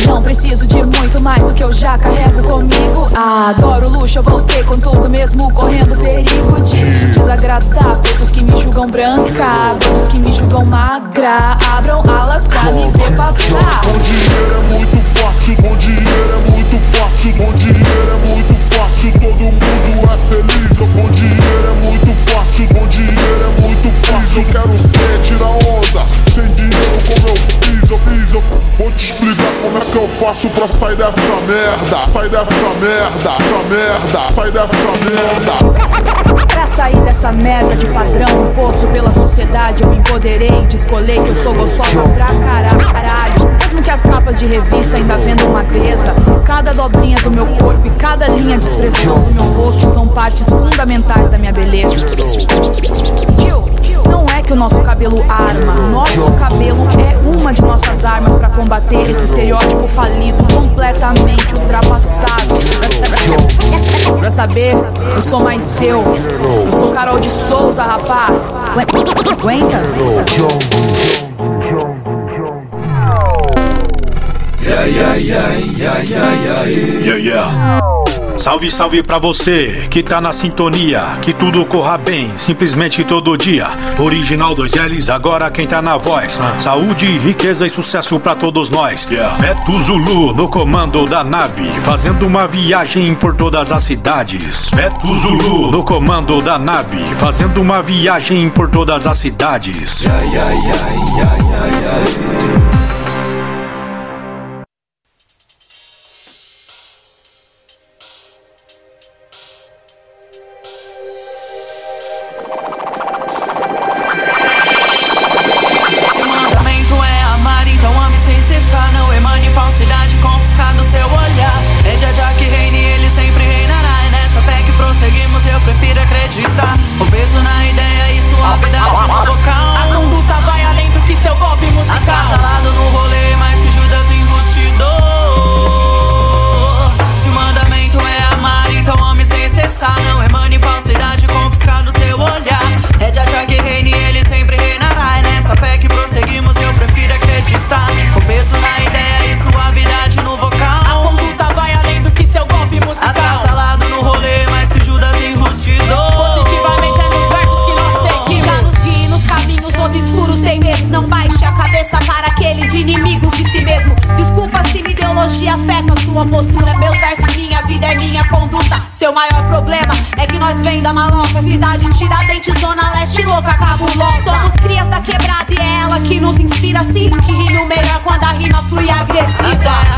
Não preciso de muito mais do que eu já carrego comigo. Adoro luxo, eu voltei com tudo mesmo correndo perigo de desagradar. Todos que me julgam branca, todos que me julgam magra. Abram alas pra me ver passar. Bom dia é muito fácil, bom dia é muito fácil, bom dia é muito fácil, todo mundo é feliz. Bom dia é muito fácil, bom dia é muito fácil, eu quero ver, tira onda, sem dinheiro como eu fiz, eu fiz, eu vou te explicar como é que eu faço pra sair dessa merda, sair dessa merda, essa merda, sair dessa merda. Pra sair dessa merda de padrão imposto pela sociedade, eu me empoderei, descolei que eu sou gostosa pra caralho. Mesmo que as capas de revista ainda vendam magreza, cada dobrinha do meu corpo e cada linha de expressão do meu rosto são partes fundamentais da minha beleza. Tio, não é que o nosso cabelo arma, nosso cabelo é uma de nossas armas pra combater esse estereótipo falido, completamente ultrapassado. Pra saber, eu sou mais seu. Eu sou Carol de Souza, rapá. Aguenta? Yeah, yeah, yeah, yeah, yeah, yeah. Yeah, yeah. Salve, salve pra você que tá na sintonia, que tudo corra bem, simplesmente todo dia. Original dois L's, agora quem tá na voz. Saúde, riqueza e sucesso pra todos nós. Beto Zulu no comando da nave, fazendo uma viagem por todas as cidades. Beto Zulu no comando da nave, fazendo uma viagem por todas as cidades. fui agressiva.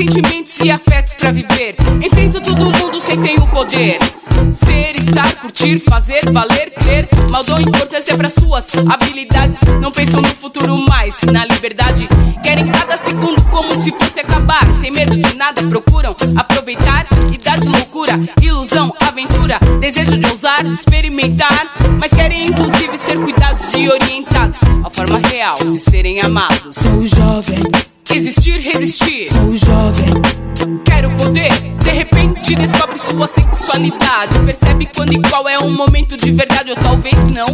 Sentimentos e afetos pra viver. Enfrenta todo mundo sem ter o poder. Ser, estar, curtir, fazer, valer, crer. Mal dou importância para suas habilidades. Não pensam no futuro mais, na liberdade. Querem cada segundo como se fosse acabar. Sem medo de nada, procuram aproveitar. Idade, loucura, ilusão, aventura. Desejo de ousar, experimentar. Mas querem inclusive ser cuidados e orientados. A forma real de serem amados. Sou jovem Resistir, resistir. Sou jovem. Quero poder te descobre sua sexualidade. Percebe quando e qual é o momento de verdade ou talvez não.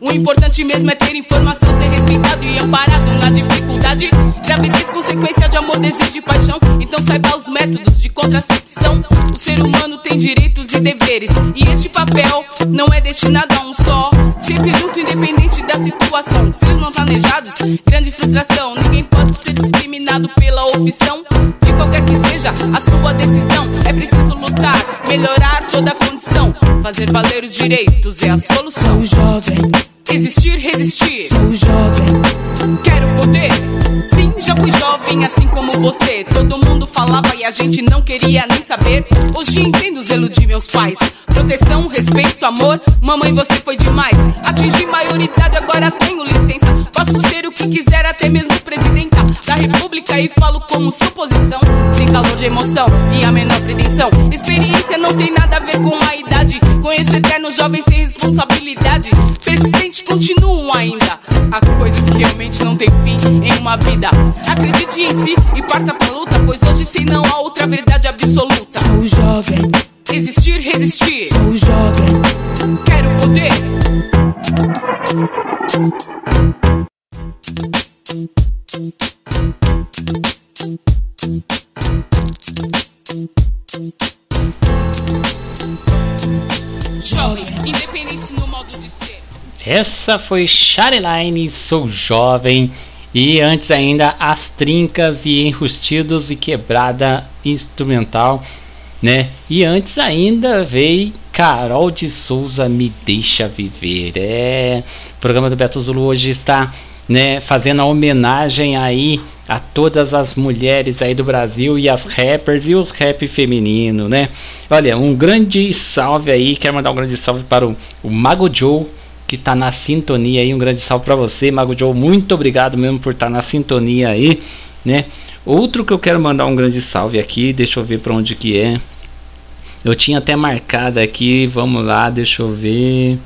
O importante mesmo é ter informação, ser respeitado e amparado na dificuldade. Gravidez, consequência de amor, desejo de paixão. Então saiba os métodos de contracepção. O ser humano tem direitos e deveres. E este papel não é destinado a um só. Sempre junto, independente da situação. Filhos não planejados, grande frustração. Ninguém pode ser discriminado pela opção de qualquer que seja a sua decisão. É preciso lutar, melhorar toda a condição. Fazer valer os direitos é a solução. Sou jovem. Existir, resistir. Sou jovem. Quero poder. Sim, já fui jovem, assim como você. Todo mundo falava e a gente não queria nem saber. Hoje entendo o zelo de meus pais. Proteção, respeito, amor. Mamãe, você foi demais. Atingi maioridade, agora tenho se quiser até mesmo presidenta da república e falo como suposição. Sem calor de emoção e a menor pretensão. Experiência não tem nada a ver com a idade. Conheço eternos jovens sem responsabilidade. Persistente continuam ainda. Há coisas que realmente não tem fim em uma vida. Acredite em si e parta pra luta Pois hoje sim não há outra verdade absoluta. Sou jovem. Existir, resistir. Sou jovem. Quero poder. Essa foi Shareline, Sou Jovem. E antes ainda As Trincas e Enrustidos e Quebrada Instrumental, né? E antes ainda veio Carol de Souza Me Deixa Viver. É, o programa do Beto Zulu hoje está, né, fazendo a homenagem aí a todas as mulheres aí do Brasil e as rappers e os rap feminino, né? Olha, um grande salve aí, quero mandar um grande salve para o, o Mago Joe, que tá na sintonia aí. Um grande salve para você, Mago Joe. Muito obrigado mesmo por estar na sintonia aí, né? Outro que eu quero mandar um grande salve aqui, deixa eu ver para onde que é. Eu tinha até marcado aqui, vamos lá, deixa eu ver.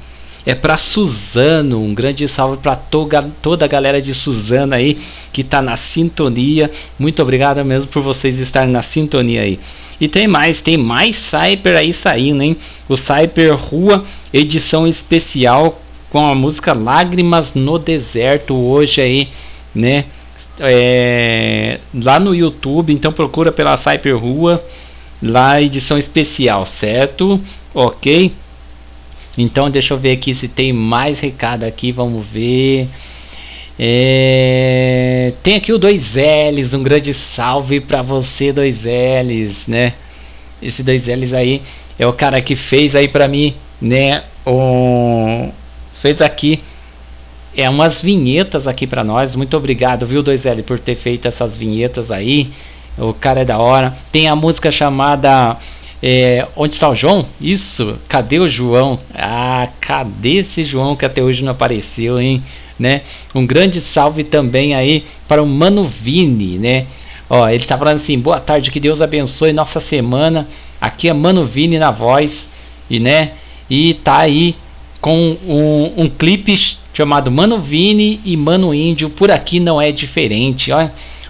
É para Suzano, um grande salve para toda a galera de Suzano aí que tá na sintonia. Muito obrigado mesmo por vocês estarem na sintonia aí. E tem mais, tem mais Cyper aí saindo, hein? O Cyper Rua, edição especial com a música Lágrimas no Deserto hoje aí, né? É, lá no YouTube, então procura pela Cyper Rua, lá edição especial, certo? Ok? Então deixa eu ver aqui se tem mais recado aqui, vamos ver. É, tem aqui o 2Ls, um grande salve para você 2Ls, né? Esse 2Ls aí é o cara que fez aí para mim, né? O, fez aqui é umas vinhetas aqui para nós. Muito obrigado, viu 2L por ter feito essas vinhetas aí. O cara é da hora. Tem a música chamada é, Onde está o João? Isso, cadê o João? Ah, cadê esse João que até hoje não apareceu, hein? Né? Um grande salve também aí para o Mano Vini, né? Ó, ele tá falando assim: boa tarde, que Deus abençoe nossa semana. Aqui é Mano Vini na voz, e né? E tá aí com um, um clipe chamado Mano Vini e Mano Índio. Por aqui não é diferente, ó.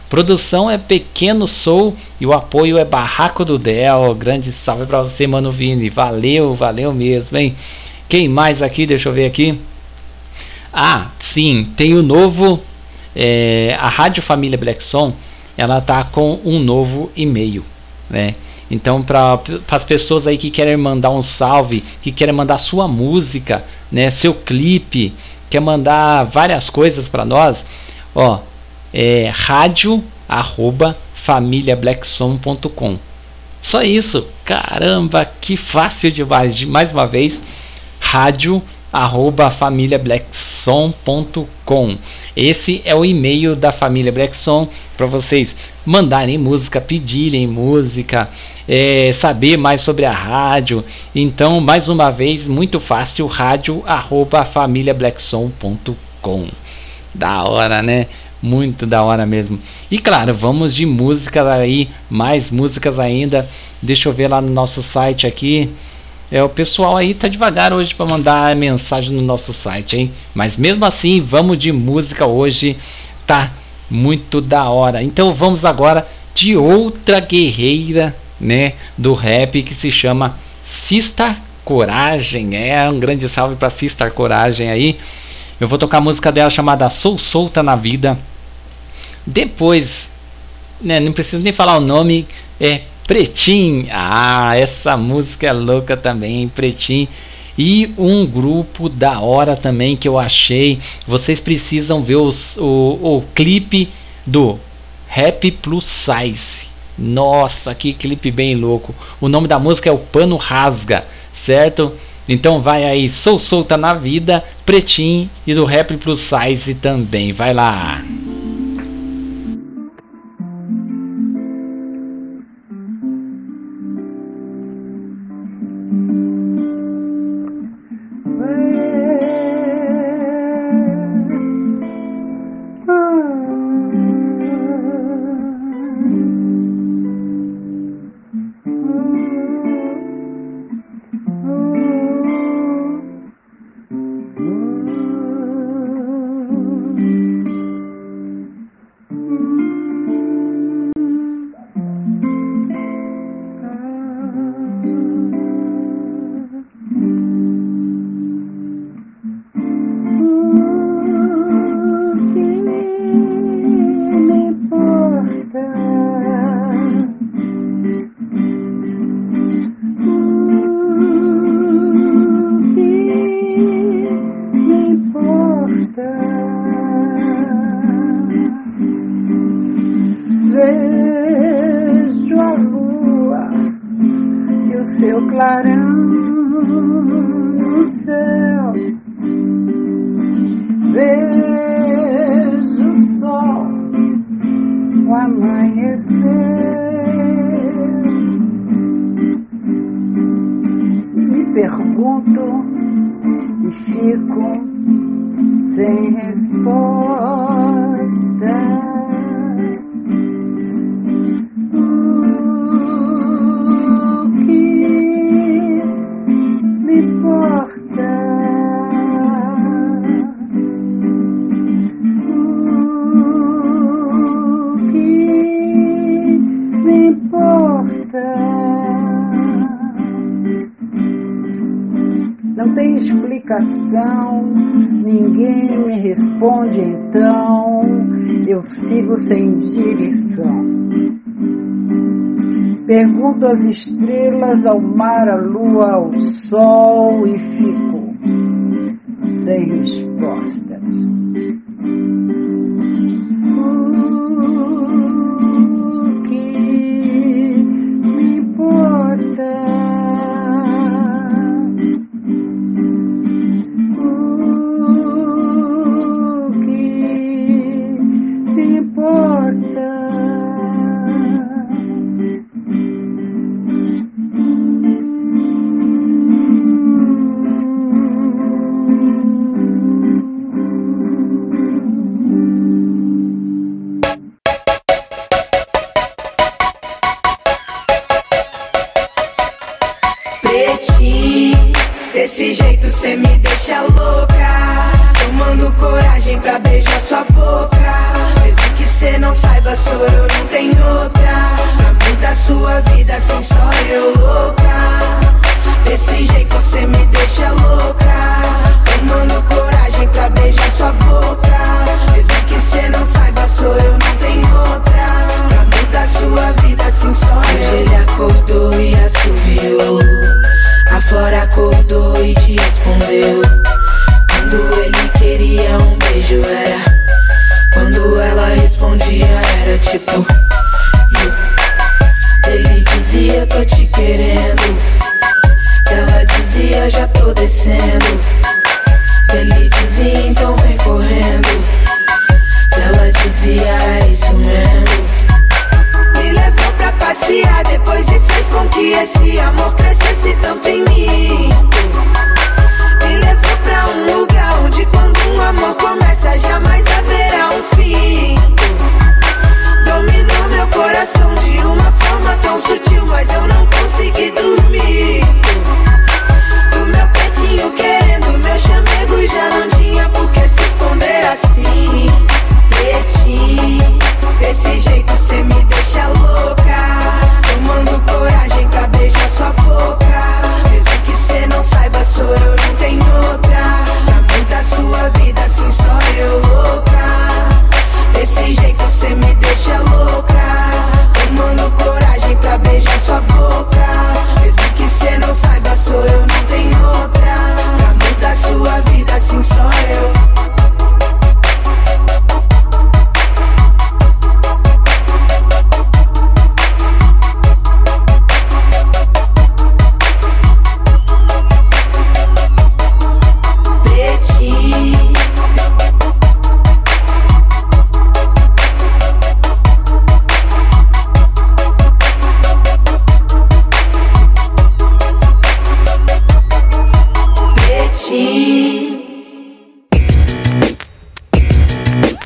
Produção é Pequeno Soul e o apoio é Barraco do Del. Grande salve para você, Mano Vini. Valeu, valeu mesmo, hein? Quem mais aqui? Deixa eu ver aqui. Ah, sim, tem o novo. É, a Rádio Família Black Som, ela tá com um novo e-mail, né? Então, para as pessoas aí que querem mandar um salve, que querem mandar sua música, né, seu clipe, quer mandar várias coisas para nós, ó, é rádio arroba famíliablackson.com. Só isso, caramba, que fácil demais. De, mais uma vez, rádio arroba famíliablackson.com. Esse é o e-mail da família Blackson para vocês mandarem música, pedirem música, é, saber mais sobre a rádio. Então, mais uma vez, muito fácil, rádio arroba famíliablackson.com. Da hora, né? Muito da hora mesmo. E claro, vamos de músicas aí, mais músicas ainda. Deixa eu ver lá no nosso site aqui. É, o pessoal aí tá devagar hoje para mandar mensagem no nosso site, hein? Mas mesmo assim, vamos de música hoje. Tá muito da hora. Então vamos agora de outra guerreira, né, do rap que se chama Sista Coragem. É um grande salve para Sista Coragem aí. Eu vou tocar a música dela chamada Sou Solta na Vida. Depois, né, não preciso nem falar o nome, é Pretim. Ah, essa música é louca também, Pretim. E um grupo da hora também que eu achei. Vocês precisam ver os, o, o clipe do Rap Plus Size. Nossa, que clipe bem louco. O nome da música é O Pano Rasga, certo? Então vai aí, Sou Solta na Vida, Pretim e do Rap Plus Size também. Vai lá. volto e fico sem resposta. Pergunto às estrelas, ao mar, à lua, ao sol e fico sem resposta.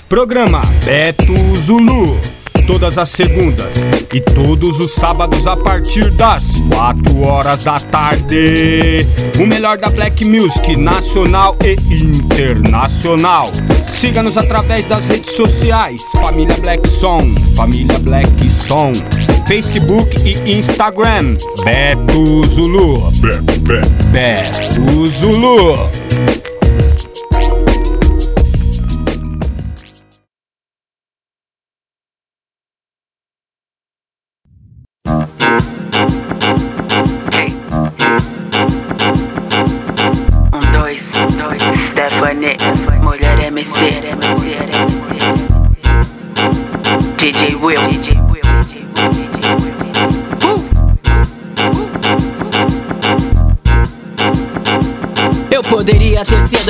Programa Beto Zulu. Todas as segundas e todos os sábados a partir das 4 horas da tarde. O melhor da Black Music nacional e internacional. Siga-nos através das redes sociais: Família Black Song, Família Black Song, Facebook e Instagram. Beto Zulu. Beto, Beto. Beto Zulu.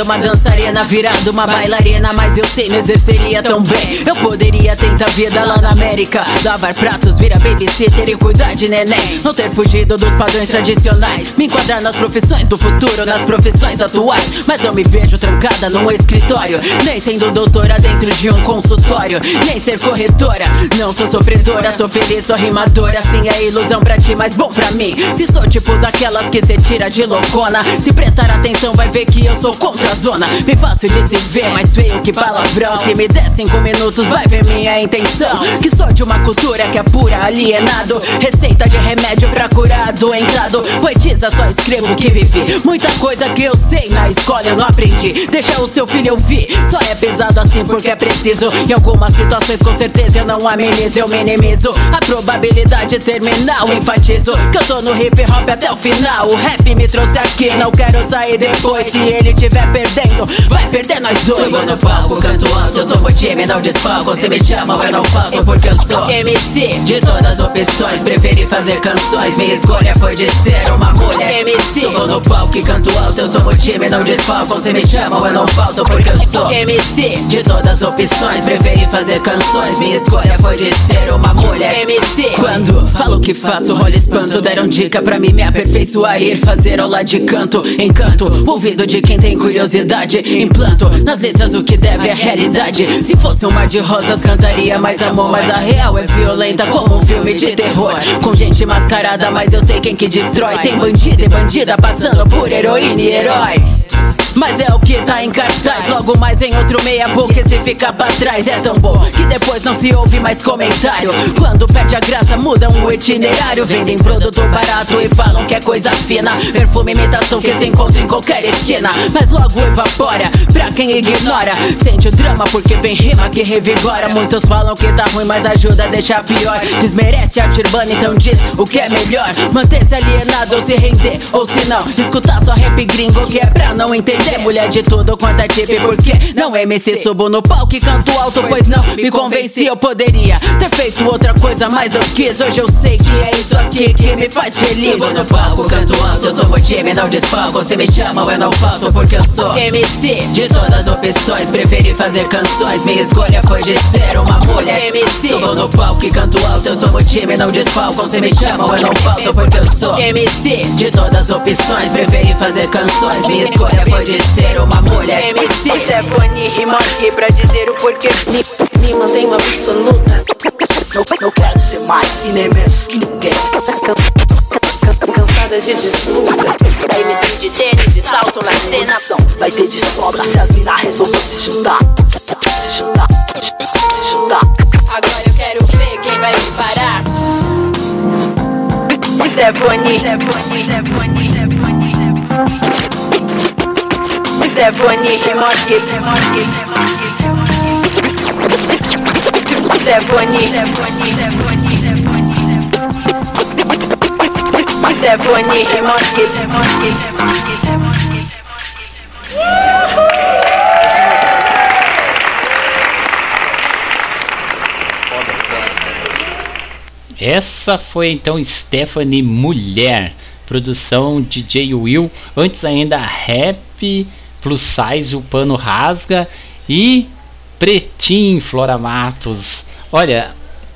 Toda uma dançarina virando uma bailarina Mas eu sei, não exerceria tão bem. Eu poderia tentar vida lá na América. Lavar pratos, virar babysitter e cuidar de neném. Não ter fugido dos padrões tradicionais. Me enquadrar nas profissões do futuro, nas profissões atuais. Mas não me vejo trancada num escritório. Nem sendo doutora dentro de um consultório. Nem ser corretora, não sou sofredora. Sou feliz, sou rimadora, sim é ilusão pra ti, mas bom pra mim. Se sou tipo daquelas que cê tira de loucona. Se prestar atenção vai ver que eu sou contra a zona. Bem fácil de se ver, mais feio que palavrão. Se me der cinco minutos vai ver minha intenção. Que sou de uma cultura que é pura alienado. Receita de remédio pra curar doentado Poetisa, só escrevo o que vivi. Muita coisa que eu sei na escola eu não aprendi. Deixa o seu filho ouvir, só é pesado assim porque é preciso. Em algumas situações com certeza eu não amenizo, eu minimizo A probabilidade terminal, enfatizo Que eu tô no hip hop até o final. O rap me trouxe aqui, não quero sair depois. Se ele tiver perdendo, vai perder nós dois. Subo no palco, canto alto, eu sou o time, não desfalco Se me chamam eu não falto porque eu sou MC De todas as opções, preferi fazer canções Minha escolha foi de ser uma mulher. MC Subo no palco e canto alto, eu sou o time, não desfalco Se me chamam eu não falto porque eu sou MC De todas as opções, preferi fazer canções Minha escolha foi de ser uma mulher. MC Quando falo que faço, rola espanto. Deram dica pra mim me aperfeiçoar Ir fazer aula de canto, encanto Ouvido de quem tem curiosidade Implanto nas letras o que deve é realidade. Se fosse um mar de rosas cantaria mais amor. Mas a real é violenta como um filme de terror. Com gente mascarada, mas eu sei quem que destrói. Tem bandido e bandida passando por heroína e herói mas é o que tá em cartaz. Logo mais em outro meia boca se fica pra trás. É tão bom que depois não se ouve mais comentário. Quando perde a graça mudam o itinerário. Vendem produto barato e falam que é coisa fina. Perfume imitação que se encontra em qualquer esquina. Mas logo evapora pra quem ignora. Sente o drama porque vem rima que revigora. Muitos falam que tá ruim mas ajuda a deixar pior. Desmerece a arte urbana então diz o que é melhor. Manter-se alienado ou se render Ou se não, escutar só rap gringo que é pra não entender Mulher de tudo quanto é tipo porque não MC Subo no palco e canto alto? Pois não me convenci, eu poderia Ter feito outra coisa, mas eu quis Hoje eu sei que é isso aqui que me faz feliz. Subo no palco, canto alto, eu sou o time, não desfalco. Se me chamam eu não falto porque eu sou MC De todas as opções, preferi fazer canções Minha escolha foi de ser uma mulher. MC Subo no palco e canto alto, eu sou o time, não desfalco. Se me chamam eu não falto porque eu sou MC De todas as opções, preferi fazer canções Minha escolha foi de ser uma mulher MC Stephanie rima aqui pra dizer o porquê. Me, me mantenho absoluta não, não quero ser mais e nem menos que ninguém. Cansada de disputa. MC de tênis e salto na cena. Vai ter de sobra se as mina resolver se juntar. Se juntar, se juntar. Agora eu quero ver quem vai me parar. Stephanie. Stephanie, Stephanie, Stephanie Aqui Stephanie Stephanie rima aqui Essa foi então Stephanie Mulher, produção DJ Will, antes ainda Rap Plus Size, o pano rasga e Pretinho Flora Matos. Olha,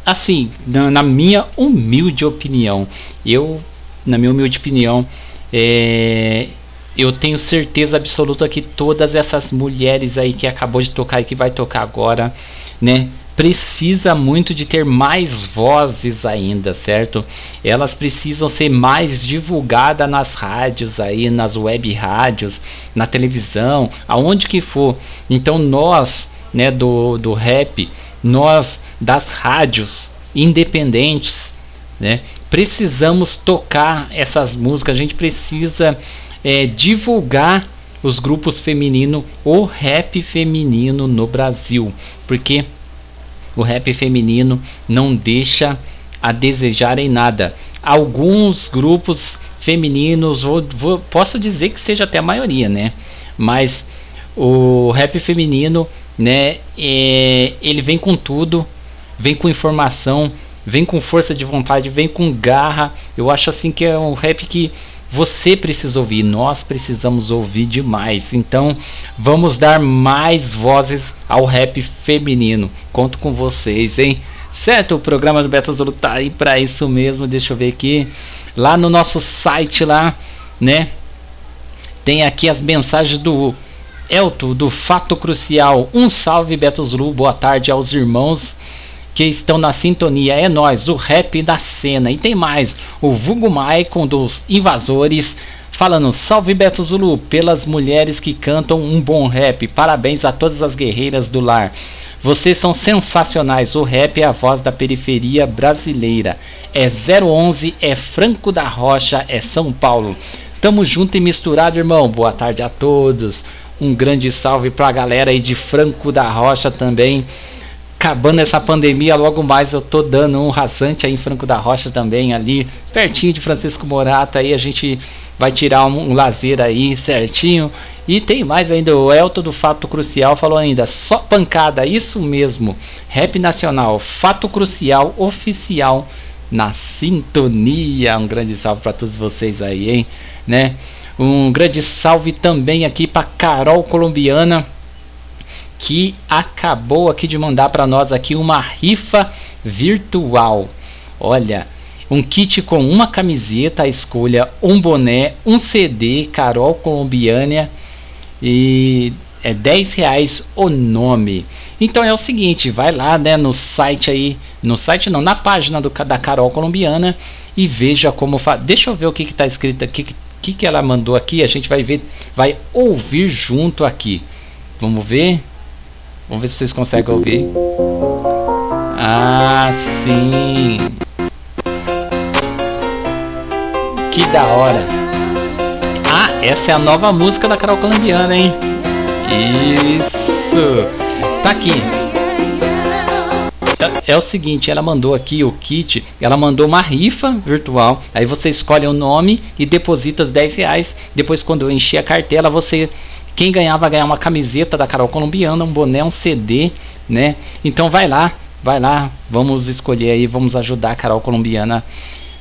assim, na, na, minha humilde opinião, eu, na minha humilde opinião, é, eu tenho certeza absoluta que todas essas mulheres aí que acabou de tocar e que vai tocar agora, né? Precisa muito de ter mais vozes ainda, certo? Elas precisam ser mais divulgadas nas rádios aí, nas web rádios, na televisão, aonde que for. Então nós, né, do, do rap, nós das rádios independentes, né, precisamos tocar essas músicas, a gente precisa é, divulgar os grupos femininos, o rap feminino no Brasil, porque o rap feminino não deixa a desejar em nada. Alguns grupos femininos, vou, vou, posso dizer que seja até a maioria, né? Mas o rap feminino, né? É, ele vem com tudo, vem com informação, vem com força de vontade, vem com garra. Eu acho assim que é um rap que Você precisa ouvir, nós precisamos ouvir demais. Então, vamos dar mais vozes ao rap feminino. Conto com vocês, hein? Certo? O programa do Beto Zulu tá aí para isso mesmo. Deixa eu ver aqui. Lá no nosso site lá, né? Tem aqui as mensagens do Elto do Fato Crucial. Um salve Beto Zulu, boa tarde aos irmãos que estão na sintonia. É nós, o rap da cena. E tem mais, o Vugo Maicon dos Invasores falando salve Beto Zulu pelas mulheres que cantam um bom rap. Parabéns a todas as guerreiras do lar. Vocês são sensacionais. O rap é a voz da periferia brasileira. É 011, é Franco da Rocha, é São Paulo. Tamo junto e misturado, irmão. Boa tarde a todos. Um grande salve pra galera aí de Franco da Rocha também acabando essa pandemia, logo mais eu tô dando um rasante aí em Franco da Rocha também, ali, pertinho de Francisco Morata, aí a gente vai tirar um, um lazer aí certinho. E tem mais ainda, o Elton do Fato Crucial falou ainda, só pancada, isso mesmo, rap nacional, Fato Crucial oficial na sintonia. Um grande salve para todos vocês aí, hein, né? Um grande salve também aqui para Carol Colombiana que acabou aqui de mandar para nós aqui uma rifa virtual. Olha, um kit com uma camiseta, escolha, um boné, um CD, Carol Colombiana e é 10 reais o nome. Então é o seguinte, vai lá, né, no site aí, no site não, na página do, da Carol Colombiana e veja como faz. Deixa eu ver o que está escrito aqui, que, que que ela mandou aqui, a gente vai ver, vai ouvir junto aqui. Vamos ver. Vamos ver se vocês conseguem ouvir. Ah, sim. Que da hora. Ah, essa é a nova música da Carol Colombiana, hein? Isso. Tá aqui. É, é, o seguinte, ela mandou aqui o kit, ela mandou uma rifa virtual. Aí você escolhe o nome e deposita os 10 reais. Depois, quando eu encher a cartela, você quem ganhar vai ganhar uma camiseta da Carol Colombiana, um boné, um CD, né? Então vai lá, vai lá, vamos escolher aí, vamos ajudar a Carol Colombiana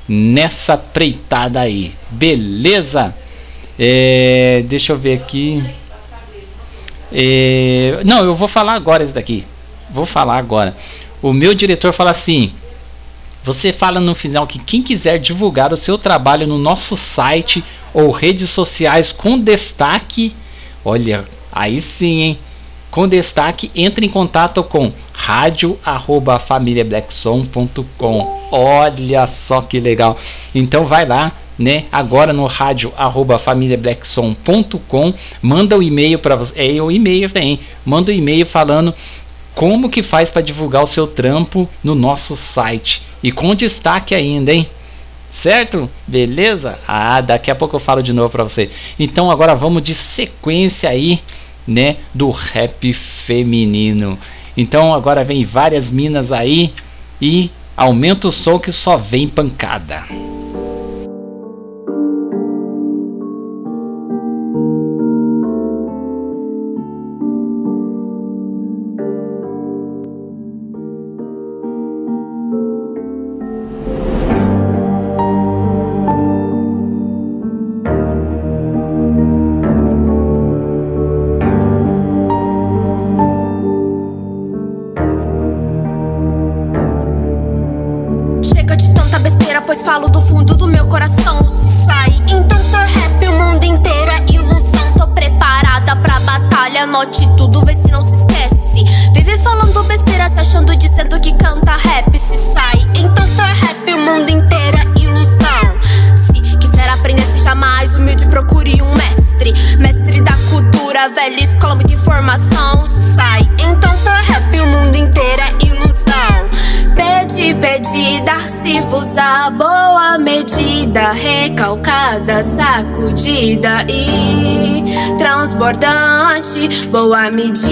nessa preitada aí. Beleza? É, deixa eu ver aqui. É, não, eu vou falar agora isso daqui. Vou falar agora. O meu diretor fala assim: você fala no final que quem quiser divulgar o seu trabalho no nosso site ou redes sociais com destaque Olha, aí sim, hein? Com destaque, entre em contato com radio@familiablackson.com. Olha só que legal. Então vai lá, né? Agora no radio@familiablackson.com, manda o e-mail para você, é o e-mail tem. Manda o e-mail falando como que faz para divulgar o seu trampo no nosso site e com destaque ainda, hein? Certo? Beleza? Ah, daqui a pouco eu falo de novo para você. Então agora vamos de sequência aí, né, do rap feminino. Então agora vem várias minas aí e aumenta o som que só vem pancada.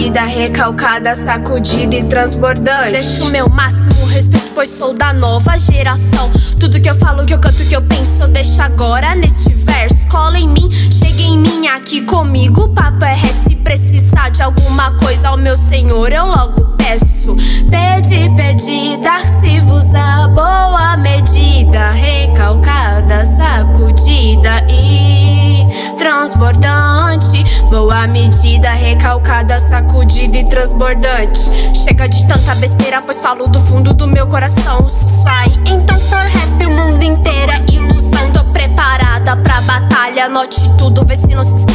Medida, recalcada, sacudida e transbordante. Deixo o meu máximo respeito, pois sou da nova geração. Tudo que eu falo, que eu canto, que eu penso, eu deixo agora neste verso. Cola em mim, chega em mim aqui comigo. Papo é reto, se precisar de alguma coisa ao meu senhor, eu logo peço. Pede, pede, dar-se vos a boa medida, recalcada, sacudida e Boa medida, recalcada, sacudida e transbordante. Chega de tanta besteira, pois falo do fundo do meu coração. Sai, então for rap, o mundo inteiro é ilusão. Tô preparada pra batalha, anote tudo, vê se não se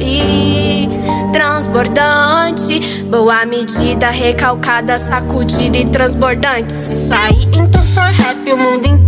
e transbordante. Boa medida, recalcada, sacudida e transbordante. Se sair, então for rap, o mundo inteiro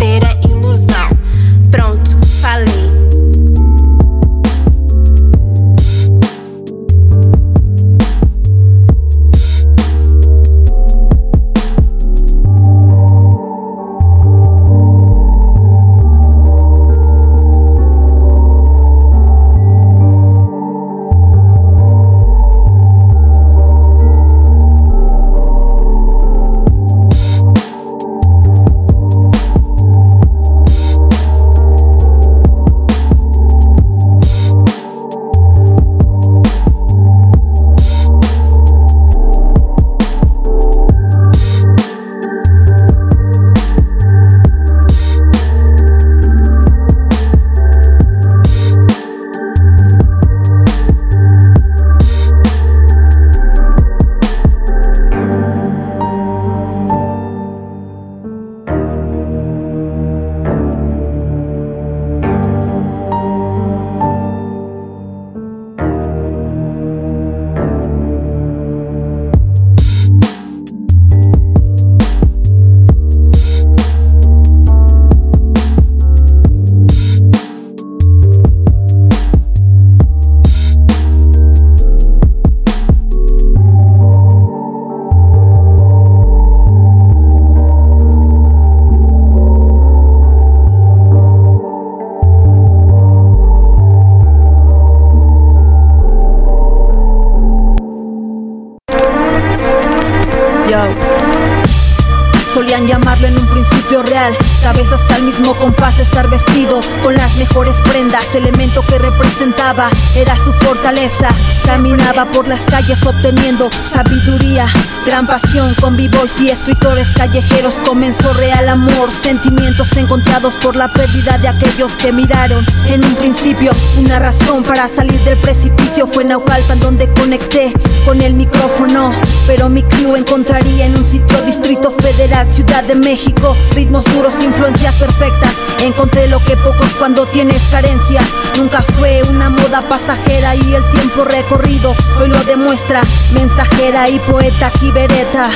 Caminaba por las calles obteniendo sabiduría Gran pasión con b-boys y escritores callejeros. Comenzó real amor Sentimientos encontrados por la pérdida de aquellos que miraron En un principio. Una razón para salir del precipicio Fue Naucalpan donde conecté con el micrófono. Pero mi crew encontraría en un sitio distrito federal Ciudad de México. Ritmos duros, influencias perfectas. Encontré lo que pocos cuando tienes carencia. Nunca fue una moda pasajera y el tiempo recorrido Hoy lo demuestra. Mensajera y poeta aquí vereta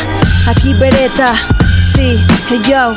Aquí vereta Sí, hey yo.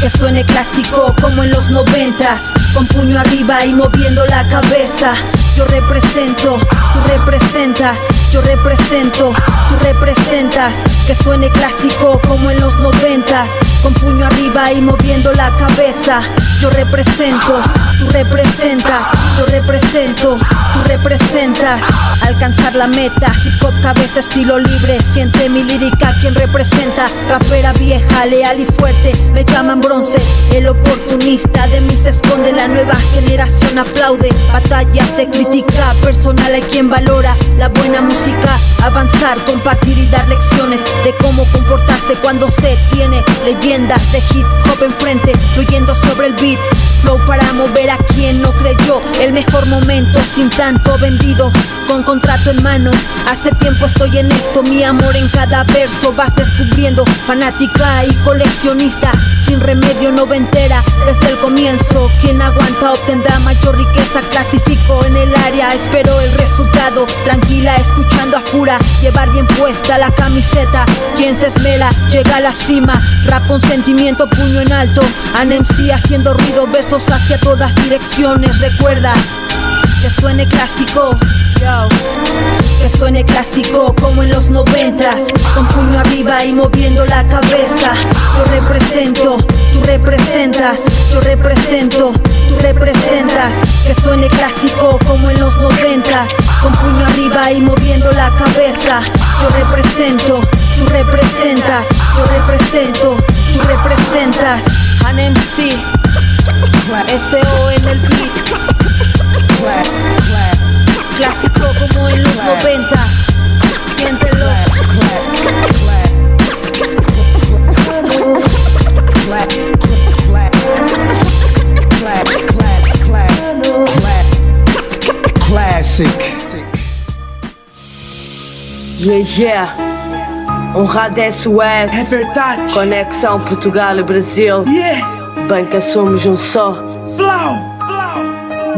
Que suene clásico como en los noventas Con puño arriba y moviendo la cabeza. Yo represento, tú representas Yo represento, tú representas. Que suene clásico como en los noventas Con puño arriba y moviendo la cabeza. Yo represento, tú representas Yo represento, tú representas. Alcanzar la meta Hip hop cabeza estilo libre. Siente mi lírica quien representa. Rapera vieja, leal y fuerte Me llaman bronce. El oportunista de mí se esconde La nueva generación aplaude. Batallas de crítica personal hay quien valora La buena música. Avanzar, compartir y dar lecciones De cómo comportarse cuando se tiene Leyendas de hip hop enfrente Fluyendo sobre el beat. Flow para mover a quien no creyó. El mejor momento sin tanto vendido Con contrato en mano. Hace tiempo estoy en esto Mi amor en cada verso vas descubriendo. Fanática y coleccionista Sin remedio noventera Desde el comienzo Quien aguanta obtendrá mayor riqueza. Clasifico en el área Espero el resultado. Tranquila escuchando a Fura Llevar bien puesta la camiseta. Quien se esmera llega a la cima. Rap con sentimiento puño en alto. An MC haciendo ruido Versos hacia todas direcciones Recuerda que suene clásico. Que suene clásico como en los noventas Con puño arriba y moviendo la cabeza Yo represento, tú representas Yo represento, tú representas Que suene clásico como en los noventas Con puño arriba y moviendo la cabeza. Yo represento, tú representas, yo represento, tú representas. An MC, SO en el beat. Clásico como en los 90. Siéntelo. Classic. Yeah, yeah. Honrado SOS. É verdade. Conexão Portugal e Brasil. Yeah. Banca somos um só. Blau.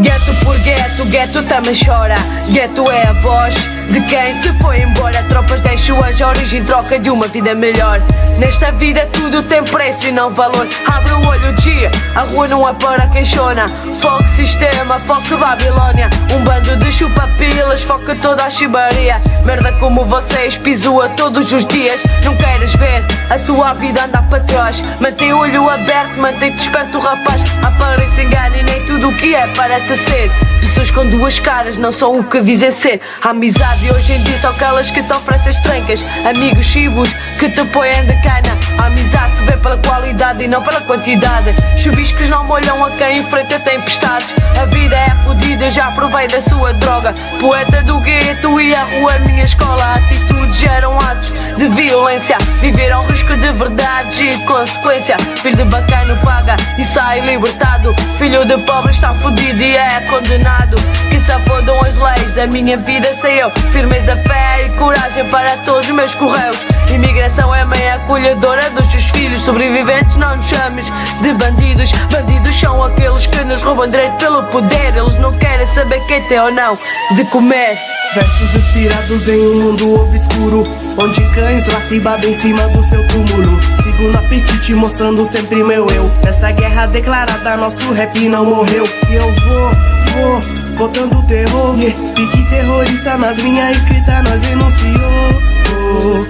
Gueto por gueto, gueto também chora. Gueto é a voz de quem se foi embora. Tropas deixam a origem, troca de uma vida melhor. Nesta vida tudo tem preço e não valor. Abre o olho dia, a rua não é para quem chora. Foco sistema, foco Babilônia. Um bando de chupa-pilas, foca toda a chibaria. Merda como vocês, pisoa todos os dias. Não queres ver a tua vida andar para trás. Mantém o olho aberto, mantém desperto, rapaz. Aparece engano e nem tudo o que é parece ser. Pessoas com duas caras não são o que dizem ser. A amizade hoje em dia são aquelas que te oferecem as trancas. Amigos chibos que te põem de cana. A amizade se vê pela qualidade e não pela quantidade. Chubiscos não molham a quem enfrenta tempestades. A vida é fodida, já provei da sua droga. Poeta do gueto e a rua minha escola. Atitudes geram atos de violência. Viveram risco de verdade e consequência. Filho de bacana paga e sai libertado. Filho de pobre está fodido e é condenado. Que se afodam as leis da minha vida, sei eu. Firmeza, fé e coragem para todos os meus correios. Imigração é mãe acolhedora dos seus filhos. Sobreviventes, não nos chames de bandidos. Bandidos são aqueles que nos roubam direito pelo poder. Eles não querem saber quem tem ou não de comer. Versos inspirados em um mundo obscuro Onde cães latem em cima do seu túmulo Sigo no apetite mostrando sempre meu eu Nessa guerra declarada nosso rap não morreu E eu vou, vou, botando terror yeah. Pique terrorista nas minhas escritas nós denunciou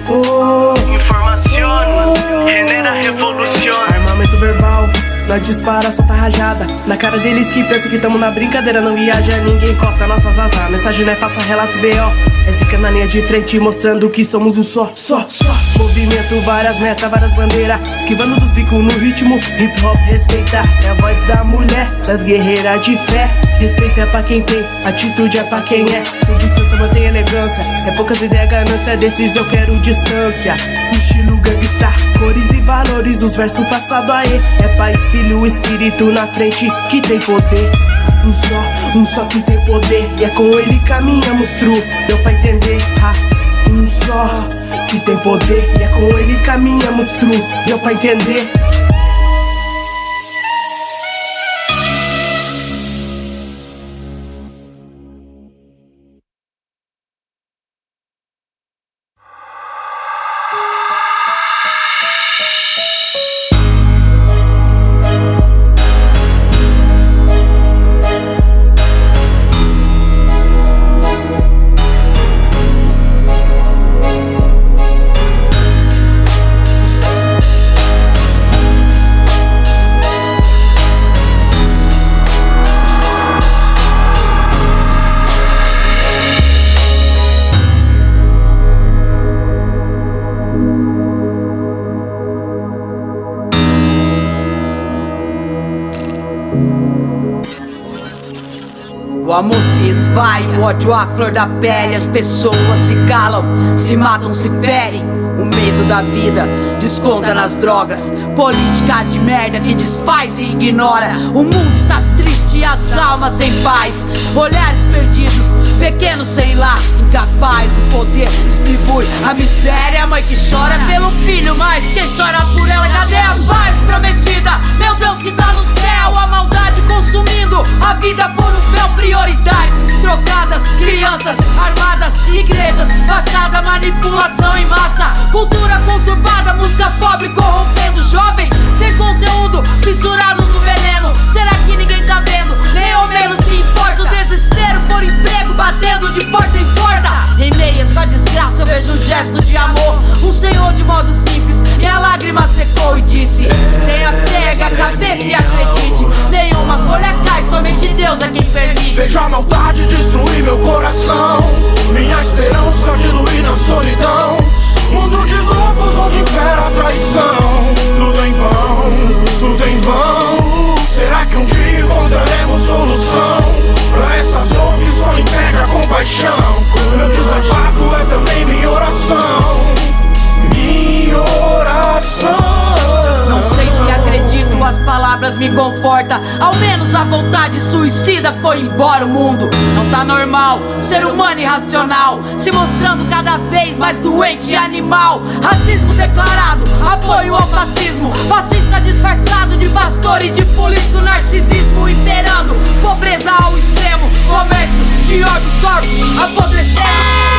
oh, oh. Informaciona, genera revolução Armamento verbal nós dispara, solta rajada. Na cara deles que pensa que tamo na brincadeira. Não viaja, ninguém cota nossas asas. Mensagem não é faça relaço B.O. É fica na linha de frente mostrando que somos um só Só, só. Movimento, várias metas, várias bandeiras. Esquivando dos bicos no ritmo. Hip hop respeita É a voz da mulher, das guerreiras de fé. Respeito é pra quem tem, atitude é pra quem é. Substância mantém elegância. É poucas ideias, ganância, eu quero distância Estilo gangsta, cores e valores Os versos passado aí. É pai, filho, espírito na frente que tem poder. Um só, um só que tem poder. E é com ele caminhamos true Deu pra entender, ha. Um só que tem poder. E é com ele caminhamos true Deu pra entender ódio à flor da pele. As pessoas se calam, se matam, se ferem. O medo da vida desconta nas drogas. Política de merda que desfaz e ignora. O mundo está triste as almas sem paz. Olhares perdidos, pequenos sem lá. Incapaz do poder, distribui a miséria. A mãe que chora pelo filho, mas quem chora por ela? Cadê a paz prometida? Meu Deus que tá consumindo a vida por um véu prioridades trocadas, crianças armadas, igrejas, fachada, manipulação em massa, cultura conturbada, música pobre corrompendo jovens sem conteúdo, fissurados no veneno. Será que ninguém tá vendo? Nem ao menos se importa o desespero por emprego batendo de porta em porta. Em meia só desgraça eu vejo um gesto de amor, um senhor de modo simples minha lágrima secou e disse: Tenha fé, a cabeça e acredite. Nenhuma folha cai, somente Deus é quem permite. Vejo a maldade destruir meu coração. Minha esperança diluir na solidão. Mundo de lobos onde impera a traição. Tudo em vão, tudo em vão. Será que um dia encontraremos solução? Pra essa dor que só impede a compaixão. Meu desabafo é também minha oração. Minha oração. Não sei se acredito, as palavras me confortam. Ao menos a vontade suicida foi embora o mundo. Não tá normal, ser humano irracional. Se mostrando cada vez mais doente e animal. Racismo declarado, apoio ao fascismo. Fascista disfarçado de pastor e de político. Narcisismo imperando, pobreza ao extremo. Comércio de órgãos corpos apodrecendo.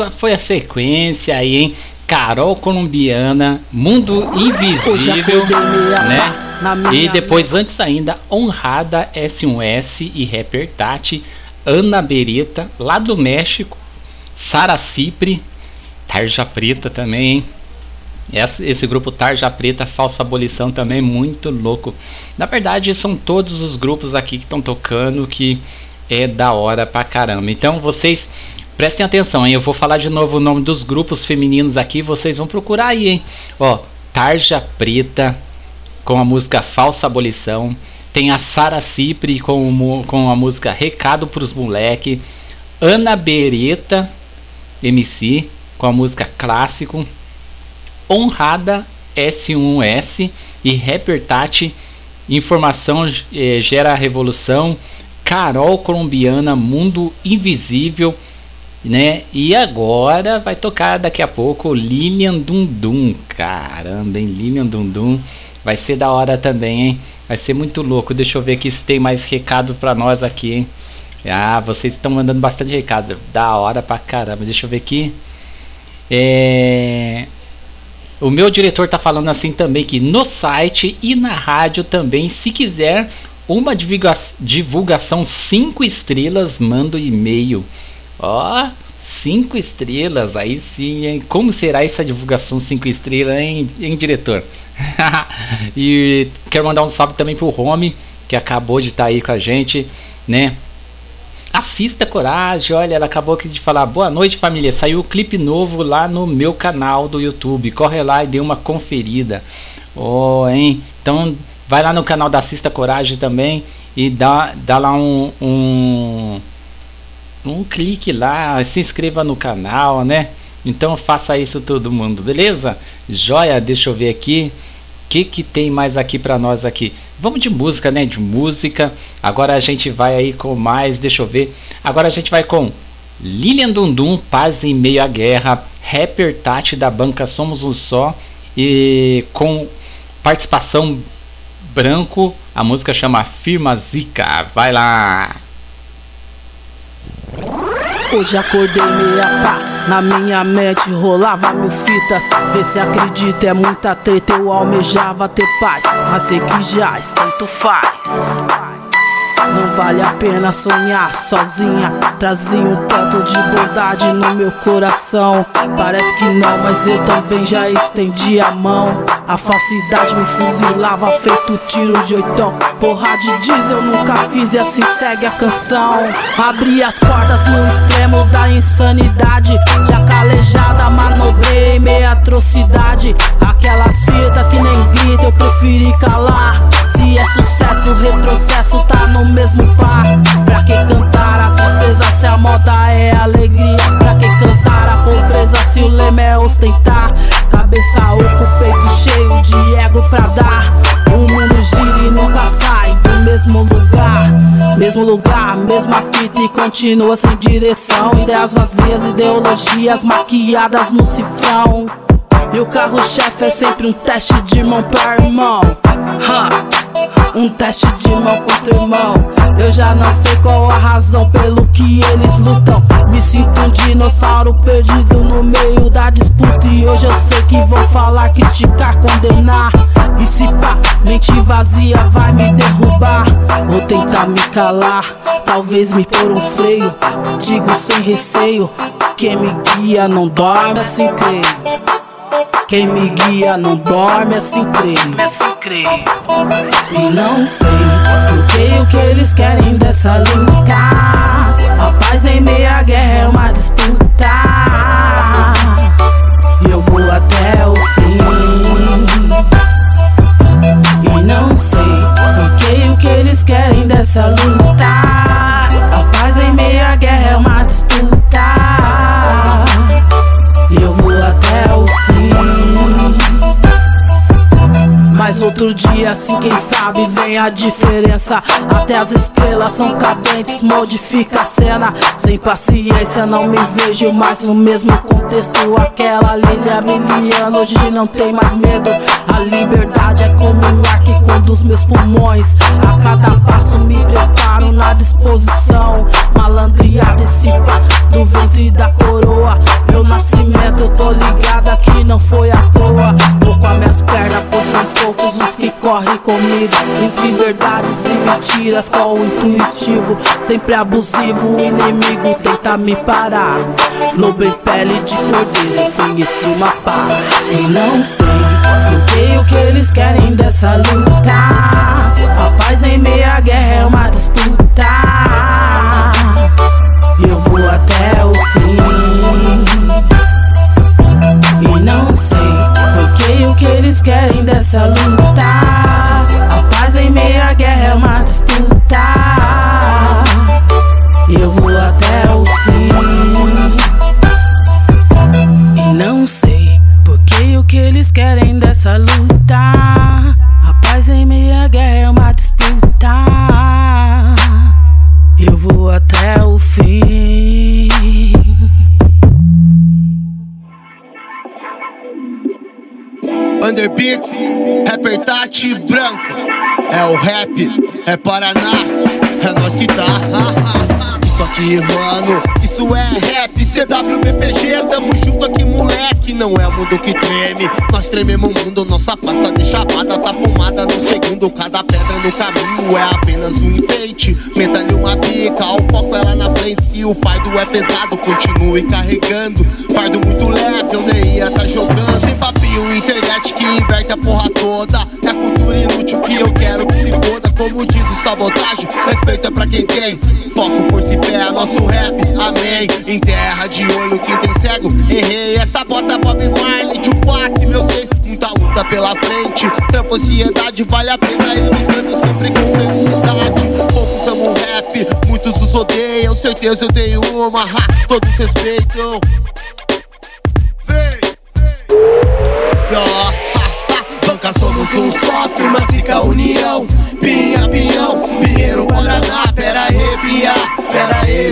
Essa foi a sequência aí, hein? Carol Colombiana, Mundo Invisível, né? E depois, antes ainda, Honrada S1S e Rapper Tati, Ana Beretta, lá do México, Sara Cipri, Tarja Preta também, hein? Esse, esse grupo Tarja Preta, Falsa Abolição também, muito louco. Na verdade, são todos os grupos aqui que estão tocando que é da hora pra caramba. Então, vocês prestem atenção, hein? Eu vou falar de novo o nome dos grupos femininos aqui, vocês vão procurar aí, hein? Ó, Tarja Preta com a música Falsa Abolição. Tem a Sara Cipri com, com a música Recado pros Moleque. Ana Beretta, MC, com a música Clássico. Honrada S1S e Rapper Tati, Informação eh, Gera Revolução, Carol Colombiana, Mundo Invisível, né? E agora vai tocar daqui a pouco Lilian Dundum. Caramba, hein? Lilian Dundum. Vai ser da hora também, hein? Vai ser muito louco. Deixa eu ver aqui se tem mais recado pra nós aqui, hein? Ah, vocês estão mandando bastante recado. Da hora pra caramba. Deixa eu ver aqui. É. O meu diretor tá falando assim também que no site e na rádio também, se quiser uma divulga divulgação 5 estrelas, manda o e-mail. Ó, 5 estrelas, aí sim, hein? Como será essa divulgação 5 estrelas, hein, hein diretor? e quero mandar um salve também pro Home, que acabou de estar aí com a gente, né? Assista Coragem, olha, ela acabou aqui de falar boa noite família, saiu o clipe novo lá no meu canal do YouTube, corre lá e dê uma conferida, oh, hein, então vai lá no canal da Assista Coragem também e dá, dá lá um, um, um clique lá, se inscreva no canal, né, então faça isso todo mundo, beleza? Joia, deixa eu ver aqui, o que que tem mais aqui pra nós aqui? Vamos de música, né? De música. Agora a gente vai aí com mais, deixa eu ver. Agora a gente vai com Lilian Dundum, Paz em Meio à Guerra, Rapper Tati da banca Somos Um Só e com participação branco, a música chama Firma Zica. Vai lá. Hoje acordei meia pá, na minha mente rolava mil fitas. Vê se acredita, é muita treta. Eu almejava ter paz, mas sei que já tanto faz. Não vale a pena sonhar sozinha. Trazia um tanto de bondade no meu coração. Parece que não, mas eu também já estendi a mão. A falsidade me fuzilava, feito tiro de oitão. Porra de diesel nunca fiz e assim segue a canção. Abri as portas no extremo da insanidade. Já calejada, manobrei meia atrocidade. Aquelas fitas que nem grita, eu preferi calar. Sucesso, retrocesso tá no mesmo par. Pra que cantar a tristeza se a moda é alegria? Pra que cantar a pobreza se o lema é ostentar? Cabeça oco, peito cheio de ego pra dar. O mundo gira e nunca sai do mesmo lugar. Mesmo lugar, mesma fita e continua sem direção. Ideias vazias, ideologias maquiadas no cifrão. E o carro-chefe é sempre um teste de mão pra irmão. Um teste de mão contra irmão. Eu já não sei qual a razão pelo que eles lutam. Me sinto um dinossauro perdido no meio da disputa. E hoje eu sei que vão falar, criticar, condenar. E se pá, mente vazia vai me derrubar. Ou tentar me calar, talvez me pôr um freio. Digo sem receio. Quem me guia não dorme, assim creio. Quem me guia não dorme, assim creio. E não sei porque o que eles querem dessa luta. A paz em meia guerra é uma disputa. E eu vou até o fim. E não sei porque o que eles querem dessa luta. Outro dia, assim, quem sabe, vem a diferença. Até as estrelas são cadentes, modifica a cena. Sem paciência, não me vejo mais no mesmo contexto. Aquela Lilia Miliana hoje não tem mais medo. A liberdade é como um ar que conduz meus pulmões. A cada passo me preparo na disposição. Malandreada esse pá do ventre da coroa. Meu nascimento, eu tô ligada que não foi à toa. Vou com as minhas pernas, pois são poucos os que correm comigo. Entre verdades e mentiras, qual o intuitivo? Sempre abusivo, o inimigo tenta me parar. Lobo em pele de cordeiro, conheci uma pá. E não sei porque o que eles querem dessa luta. A paz em meia guerra é uma disputa. E eu vou até o fim. E não sei o que eles querem dessa luta. A paz em meia guerra é uma disputa. E eu vou até o fim. E não sei porque o que eles querem dessa luta. A paz em meia guerra é uma disputa. Eu vou até o fim. Underbeats, rapper Tati Branco. É o rap, é Paraná, é nós que tá. Isso aqui, mano, isso é rap. CWBPG, tamo junto aqui, moleque. Não é o mundo que treme, nós trememos o mundo. Nossa pasta de chavada tá fumada no segundo. Cada pedra no caminho é apenas um enfeite. Meta-lhe uma bica, o foco é lá na frente. Se o fardo é pesado, continue carregando. Fardo muito leve, eu nem ia tá jogando. Sem papinho, internet que inverte a porra toda. É a cultura inútil que eu quero que se foda. Como diz o sabotagem, respeito é pra quem tem. Foco, força e fé, é nosso rap, amém. Em terra de olho, quem tem cego, errei. Essa bota Bob Marley, Tupac, meu seis. Muita luta pela frente, trampo ansiedade, vale a pena ir lutando sempre com felicidade. Poucos amam rap, muitos os odeiam. Certeza eu tenho uma, ha, todos respeitam.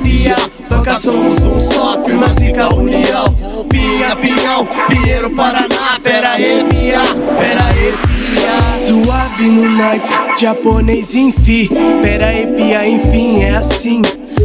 Bia. Banca somos um só, firma zica união. Pinha, pinhão, Pinheiro, Paraná, pera aí, Bia, pera aí, Bia. Suave no naipe, japonês enfim. Pera aí, pia, enfim, é assim.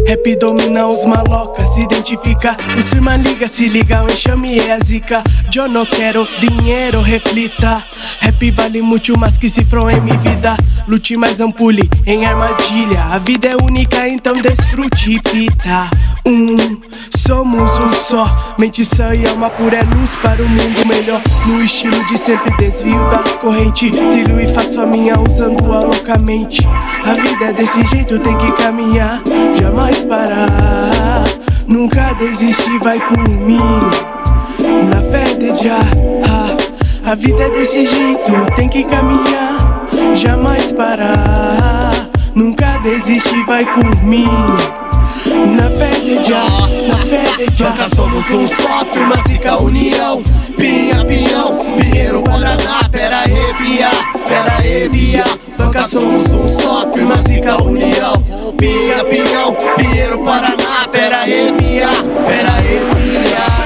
Rap domina os maloca, se identifica. O firma liga, se liga, o enxame é a zica. Eu não quero dinheiro, reflita. Rap vale muito mais que cifrão em minha vida. Lute mais ampule em armadilha. A vida é única, então desfrute pita. Um, somos um só. Mente sã e alma pura é luz para o mundo melhor. No estilo de sempre desvio das correntes. Trilho e faço a minha usando-a loucamente. A vida é desse jeito, tem que caminhar. Jamais parar. Nunca desistir, vai por mim. Na fé de já. A vida é desse jeito, tem que caminhar. Jamais parar. Nunca desistir, vai por mim. Na fé de já, na fé de já. Nunca somos um só, firma zica união. Pinha, pinhão, Pinheiro, Paraná, pera aí, pia, pera aí, pia. Nunca somos um só, firma zica união. Pinha, pinhão, Pinheiro, Paraná, pera aí, pia, pera aí, pia.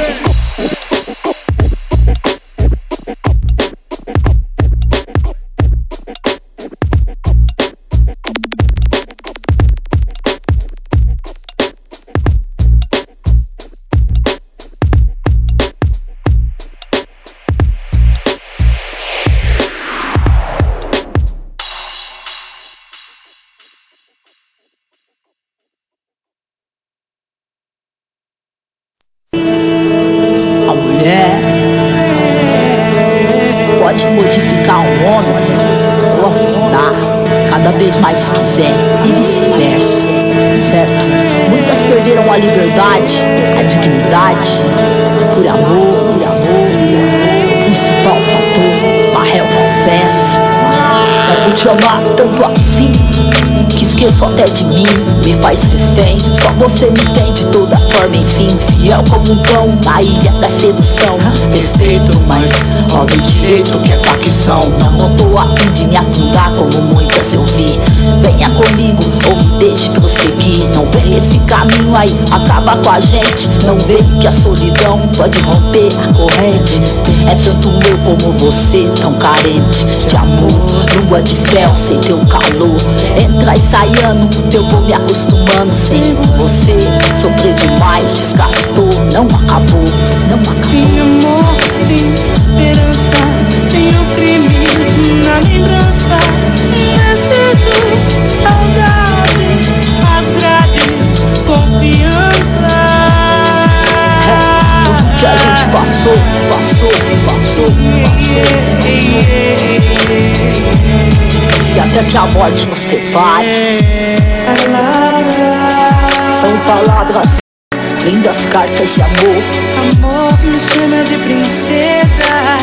Com a gente. Não vê que a solidão pode romper a corrente. É tanto eu como você, tão carente de amor. Lua de fel sem teu calor. Entra e sai ano, eu vou me acostumando sem você. Sofrer demais, desgastou, não acabou, não acabou. Tem amor, tem esperança, tem o crime na lembrança. Desejo, saudade, passou, passou, passou, passou. E até que a morte nos separe. São palavras lindas cartas de amor. Amor me chama de princesa,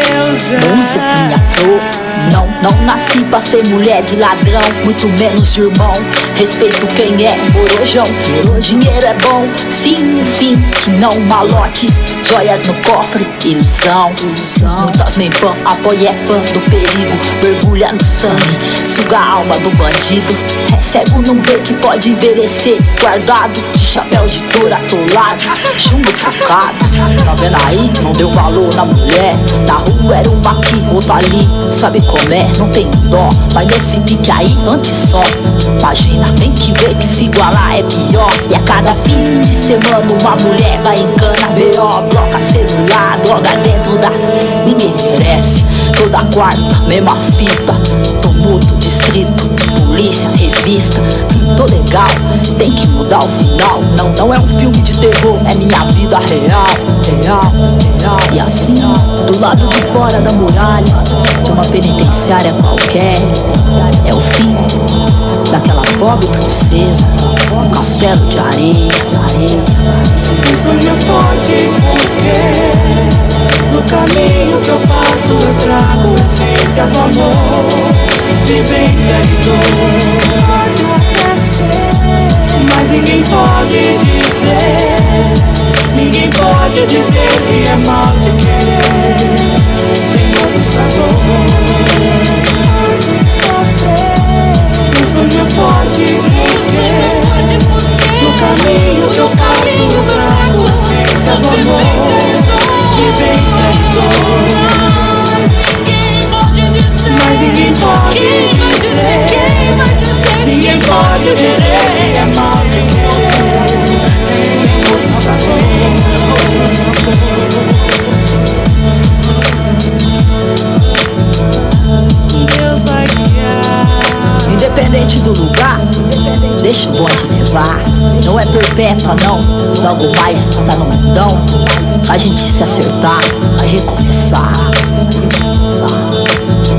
deusa. Musa, minha flor. Não, não nasci pra ser mulher de ladrão, muito menos de irmão. Respeito quem é morojão. Dinheiro é bom, sim, enfim, que não malotes. Joias no cofre, ilusão. Muitas nem pão, apoia é fã do perigo. Mergulha no sangue, suga a alma do bandido. É cego, não vê que pode envelhecer. Guardado de chapéu de touro atolado, chumbo trocado. Tá vendo aí? Não deu valor na mulher. Na rua era uma aqui, outra ali. Sabe como é? Não tem dó. Mas nesse pique aí, antes só. Imagina, tem que ver que se igualar é pior. E a cada fim de semana uma mulher vai em cana. B.O. bloca celular, droga dentro da. Ninguém merece. Toda quarta, mesma fita. Tumulto, distrito, polícia, revista. Tô legal, tem que mudar o final. Não, não é um filme de terror, é minha vida real, real, real. E assim, do lado de fora da muralha, de uma penitenciária qualquer, é o fim daquela pobre princesa, um castelo de areia, de areia. Um sonho forte porque no caminho que eu faço eu trago essência do amor, vivência e dor. Pode até ser, mas ninguém pode dizer, ninguém pode dizer que é mal de querer. Tem outro sabor. Pode só ter um sonho forte porque no caminho que eu faço eu trago essência do amor, ninguém pode dizer, ninguém Quem pode dizer é mal de novo Tem outro sabor, outro Deus vai guiar Independente do lugar, deixa o bonde levar. Não é perpétua, não. Logo mais tá no mundão. A gente se acertar, vai recomeçar. Deus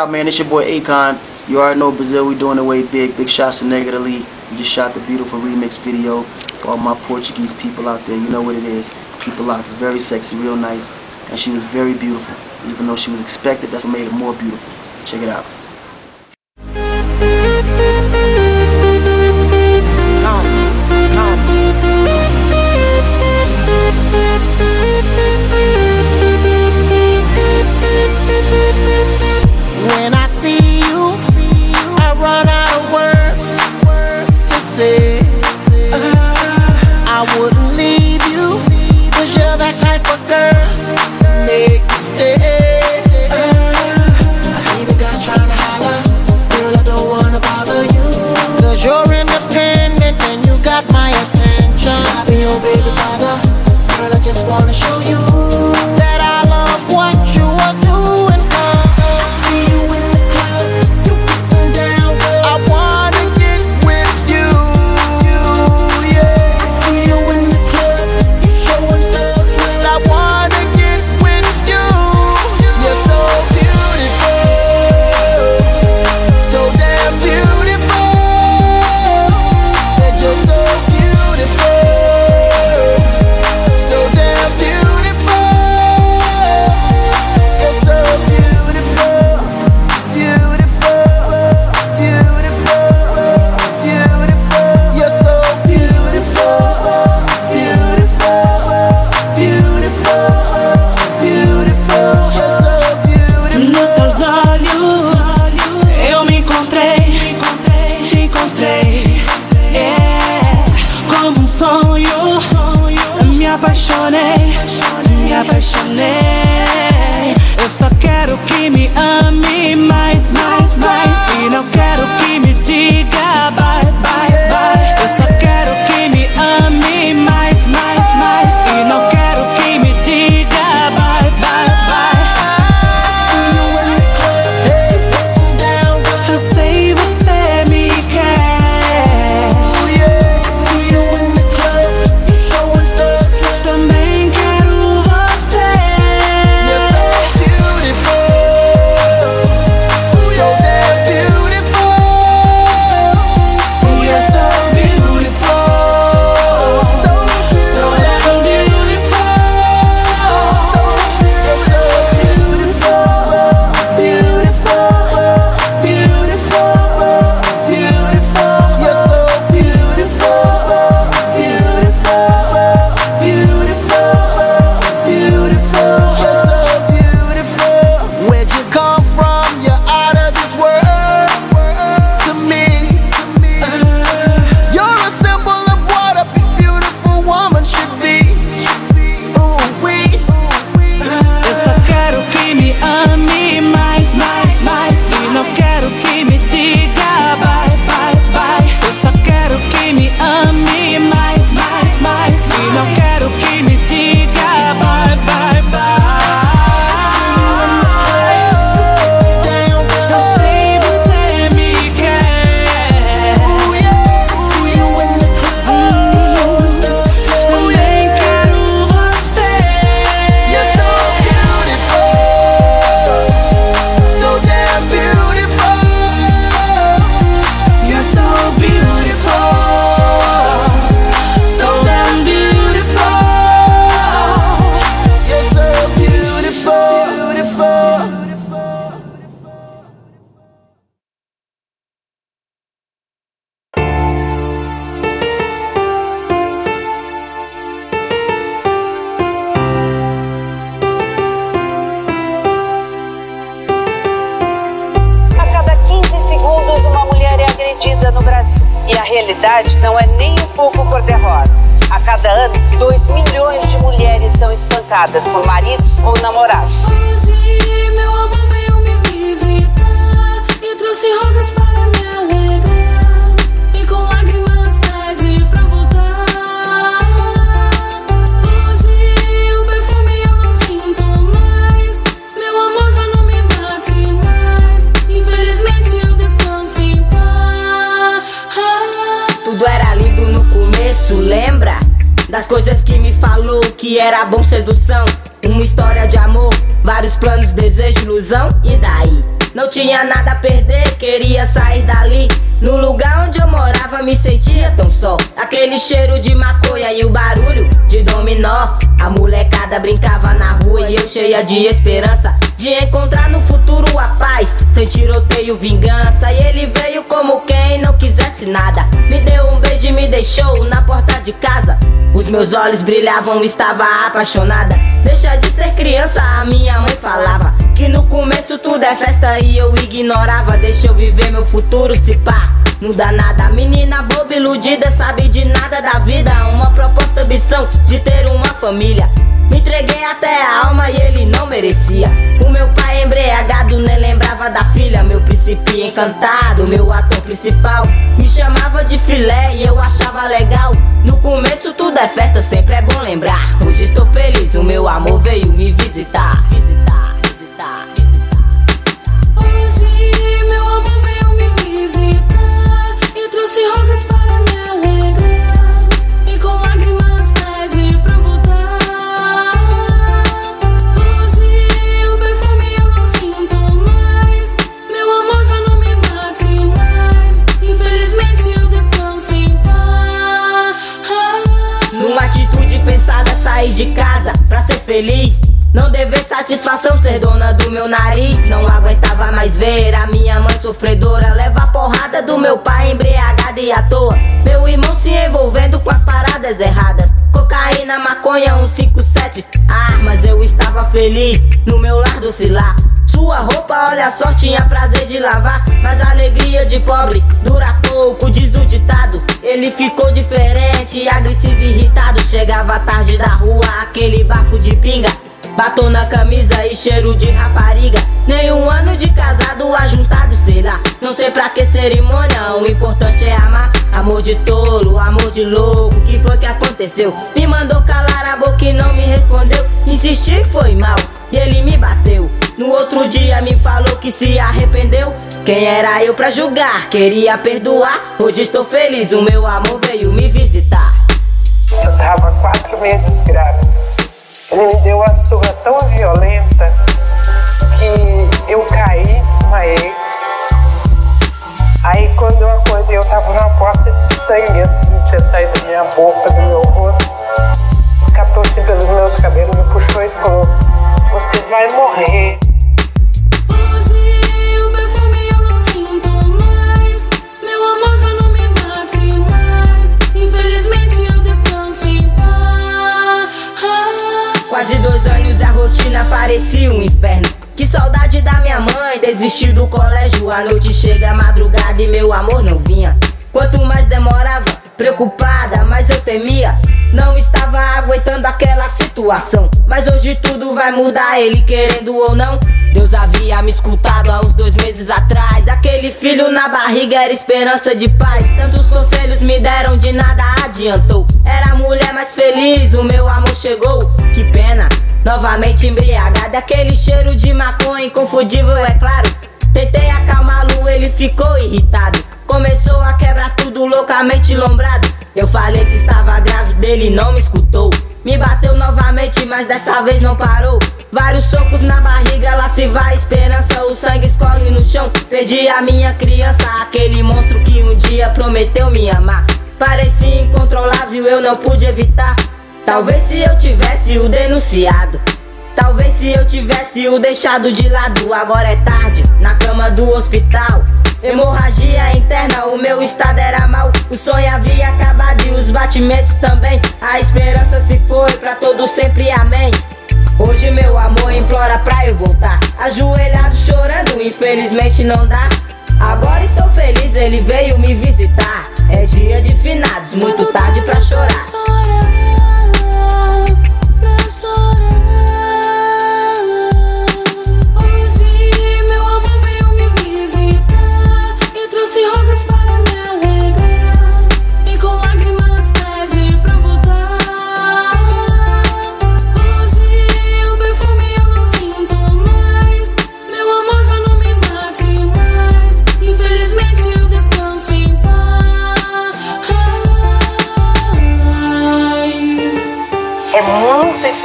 out, man. It's your boy Akon. You already know Brazil, we doing it way big. Big shots to Lee. We just shot the beautiful remix video for all my Portuguese people out there. You know what it is. Keep it locked. It's very sexy, real nice. And she was very beautiful. Even though she was expected, that's what made it more beautiful. Check it out. Show you são espancadas Não tinha nada a perder, queria sair dali. No lugar onde eu morava, me sentia tão só. Aquele cheiro de maconha e o barulho de dominó. A molecada brincava na rua e eu cheia de esperança de encontrar no futuro a paz. Sem tiroteio, vingança. E ele veio como quem não quisesse nada. Me deu um beijo e me deixou na porta de casa. Os meus olhos brilhavam, estava apaixonada. Deixa de ser criança, a minha mãe falava. Que no começo tudo é festa e eu ignorava. Deixa eu viver meu futuro, se pá. Não dá nada, menina boba iludida, sabe de nada da vida. Uma proposta, ambição de ter uma família. Me entreguei até a alma e ele não merecia. O meu pai embriagado nem lembrava da filha. Meu príncipe encantado, meu ator principal. Me chamava de filé e eu achava legal. No começo tudo é festa, sempre é bom lembrar. Hoje estou feliz, o meu amor veio me. Visitar, visitar, trouxe rosas para me alegrar. E com lágrimas pede pra voltar. Hoje o perfume eu não sinto mais. Meu amor já não me bate mais. Infelizmente eu descanso em paz. Numa atitude pensada, sair de casa pra ser feliz. Não dever satisfação ser dona do meu nariz. Não aguentava mais ver a minha mãe sofredora. Levar porrada do meu pai embriagada e à toa. Meu irmão se envolvendo com as paradas erradas. Cocaína, maconha, 157 armas. Eu estava feliz no meu lar docilar. Sua roupa, olha só, tinha prazer de lavar. Mas a alegria de pobre dura pouco, diz o ditado. Ele ficou diferente, agressivo irritado. Chegava tarde da rua, aquele bafo de pinga. Batom na camisa e cheiro de rapariga. Nenhum ano de casado ajuntado, sei lá. Não sei pra que cerimônia, o importante é amar. Amor de tolo, amor de louco. O que foi que aconteceu? Me mandou calar a boca e não me respondeu. Insisti, foi mal, e ele me bateu. No outro dia me falou que se arrependeu. Quem era eu pra julgar? Queria perdoar. Hoje estou feliz, o meu amor veio me visitar. Eu tava quatro meses grávida. Ele me deu uma surra tão violenta que eu caí, desmaiei. Aí quando eu acordei eu tava numa poça de sangue assim, tinha saído da minha boca, do meu rosto. Catou assim pelos meus cabelos, me puxou e falou, você vai morrer. Rotina parecia um inferno. Que saudade da minha mãe, desistir do colégio. A noite chega a madrugada e meu amor não vinha. Quanto mais demorava, preocupada, mais eu temia. Não estava aguentando aquela situação. Mas hoje tudo vai mudar, ele querendo ou não. Deus havia me escutado há uns dois meses atrás. Aquele filho na barriga era esperança de paz. Tantos conselhos me deram, de nada adiantou. Era a mulher mais feliz, o meu amor chegou. Que pena, novamente embriagada. Aquele cheiro de maconha inconfundível, é claro. Tentei acalmá-lo, ele ficou irritado. Começou a quebrar tudo loucamente lombrado. Eu falei que estava grávida, ele não me escutou. Me bateu novamente, mas dessa vez não parou. Vários socos na barriga, lá se vai esperança. O sangue escorre no chão. Perdi a minha criança, aquele monstro que um dia prometeu me amar. Parecia incontrolável, eu não pude evitar. Talvez se eu tivesse o denunciado. Talvez se eu tivesse o deixado de lado, agora é tarde, na cama do hospital. Hemorragia interna, o meu estado era mal. O sonho havia acabado e os batimentos também. A esperança se foi pra todo sempre, amém. Hoje meu amor implora pra eu voltar. Ajoelhado chorando, infelizmente não dá. Agora estou feliz, ele veio me visitar. É dia de finados, muito tarde pra chorar. Hoje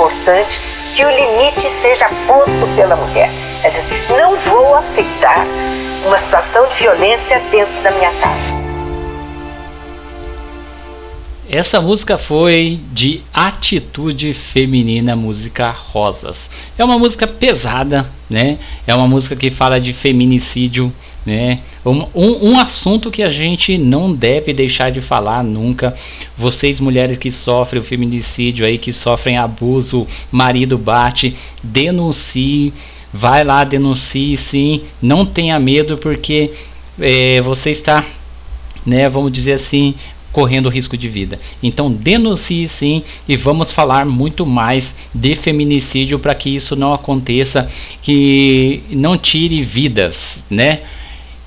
importante que o limite seja posto pela mulher. Ela diz, não vou aceitar uma situação de violência dentro da minha casa. Essa música foi de Atitude Feminina, música Rosas. É uma música pesada, né? É uma música que fala de feminicídio, né? Um, um, um assunto que a gente não deve deixar de falar nunca. Vocês mulheres que sofrem o feminicídio aí, que sofrem abuso, marido bate, denuncie. Vai lá, denuncie sim. Não tenha medo porque é, você está, né? Vamos dizer assim, correndo risco de vida. Então denuncie sim e vamos falar muito mais de feminicídio para que isso não aconteça, que não tire vidas, né?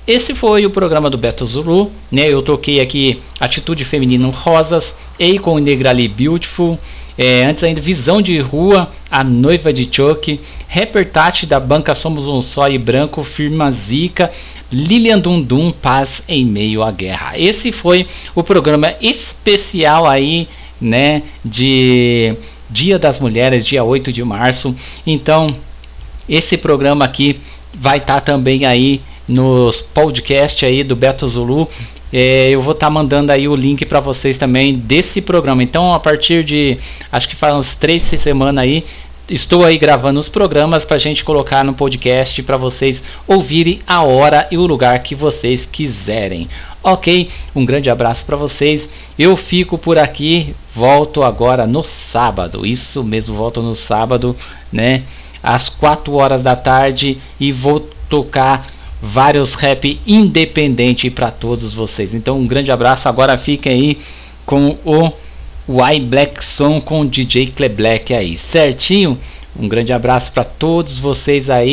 Esse foi o programa do Beto Zulu, né? Eu toquei aqui Atitude Feminina Rosas, Akon Negrali Beautiful, é, antes ainda Visão de Rua, A Noiva de Choque, Rapper Tati da banca Somos um Só e Branco, Firma Zica, Lilian Dundum, Paz em Meio à Guerra. Esse foi o programa especial aí, né, de Dia das Mulheres, dia 8 de março. Então, esse programa aqui vai estar tá também aí nos podcasts aí do Beto Zulu. É, eu vou estar tá mandando aí o link para vocês também desse programa. Então, a partir de acho que faz uns três semanas aí, estou aí gravando os programas para a gente colocar no podcast para vocês ouvirem a hora e o lugar que vocês quiserem. Ok, um grande abraço para vocês. Eu fico por aqui, volto agora no sábado. Isso mesmo, volto no sábado, né? Às 4 horas da tarde e vou tocar vários rap independente para todos vocês. Então, um grande abraço. Agora fiquem aí com o Y Black Song com o DJ Cleblack aí, certinho? Um grande abraço para todos vocês aí.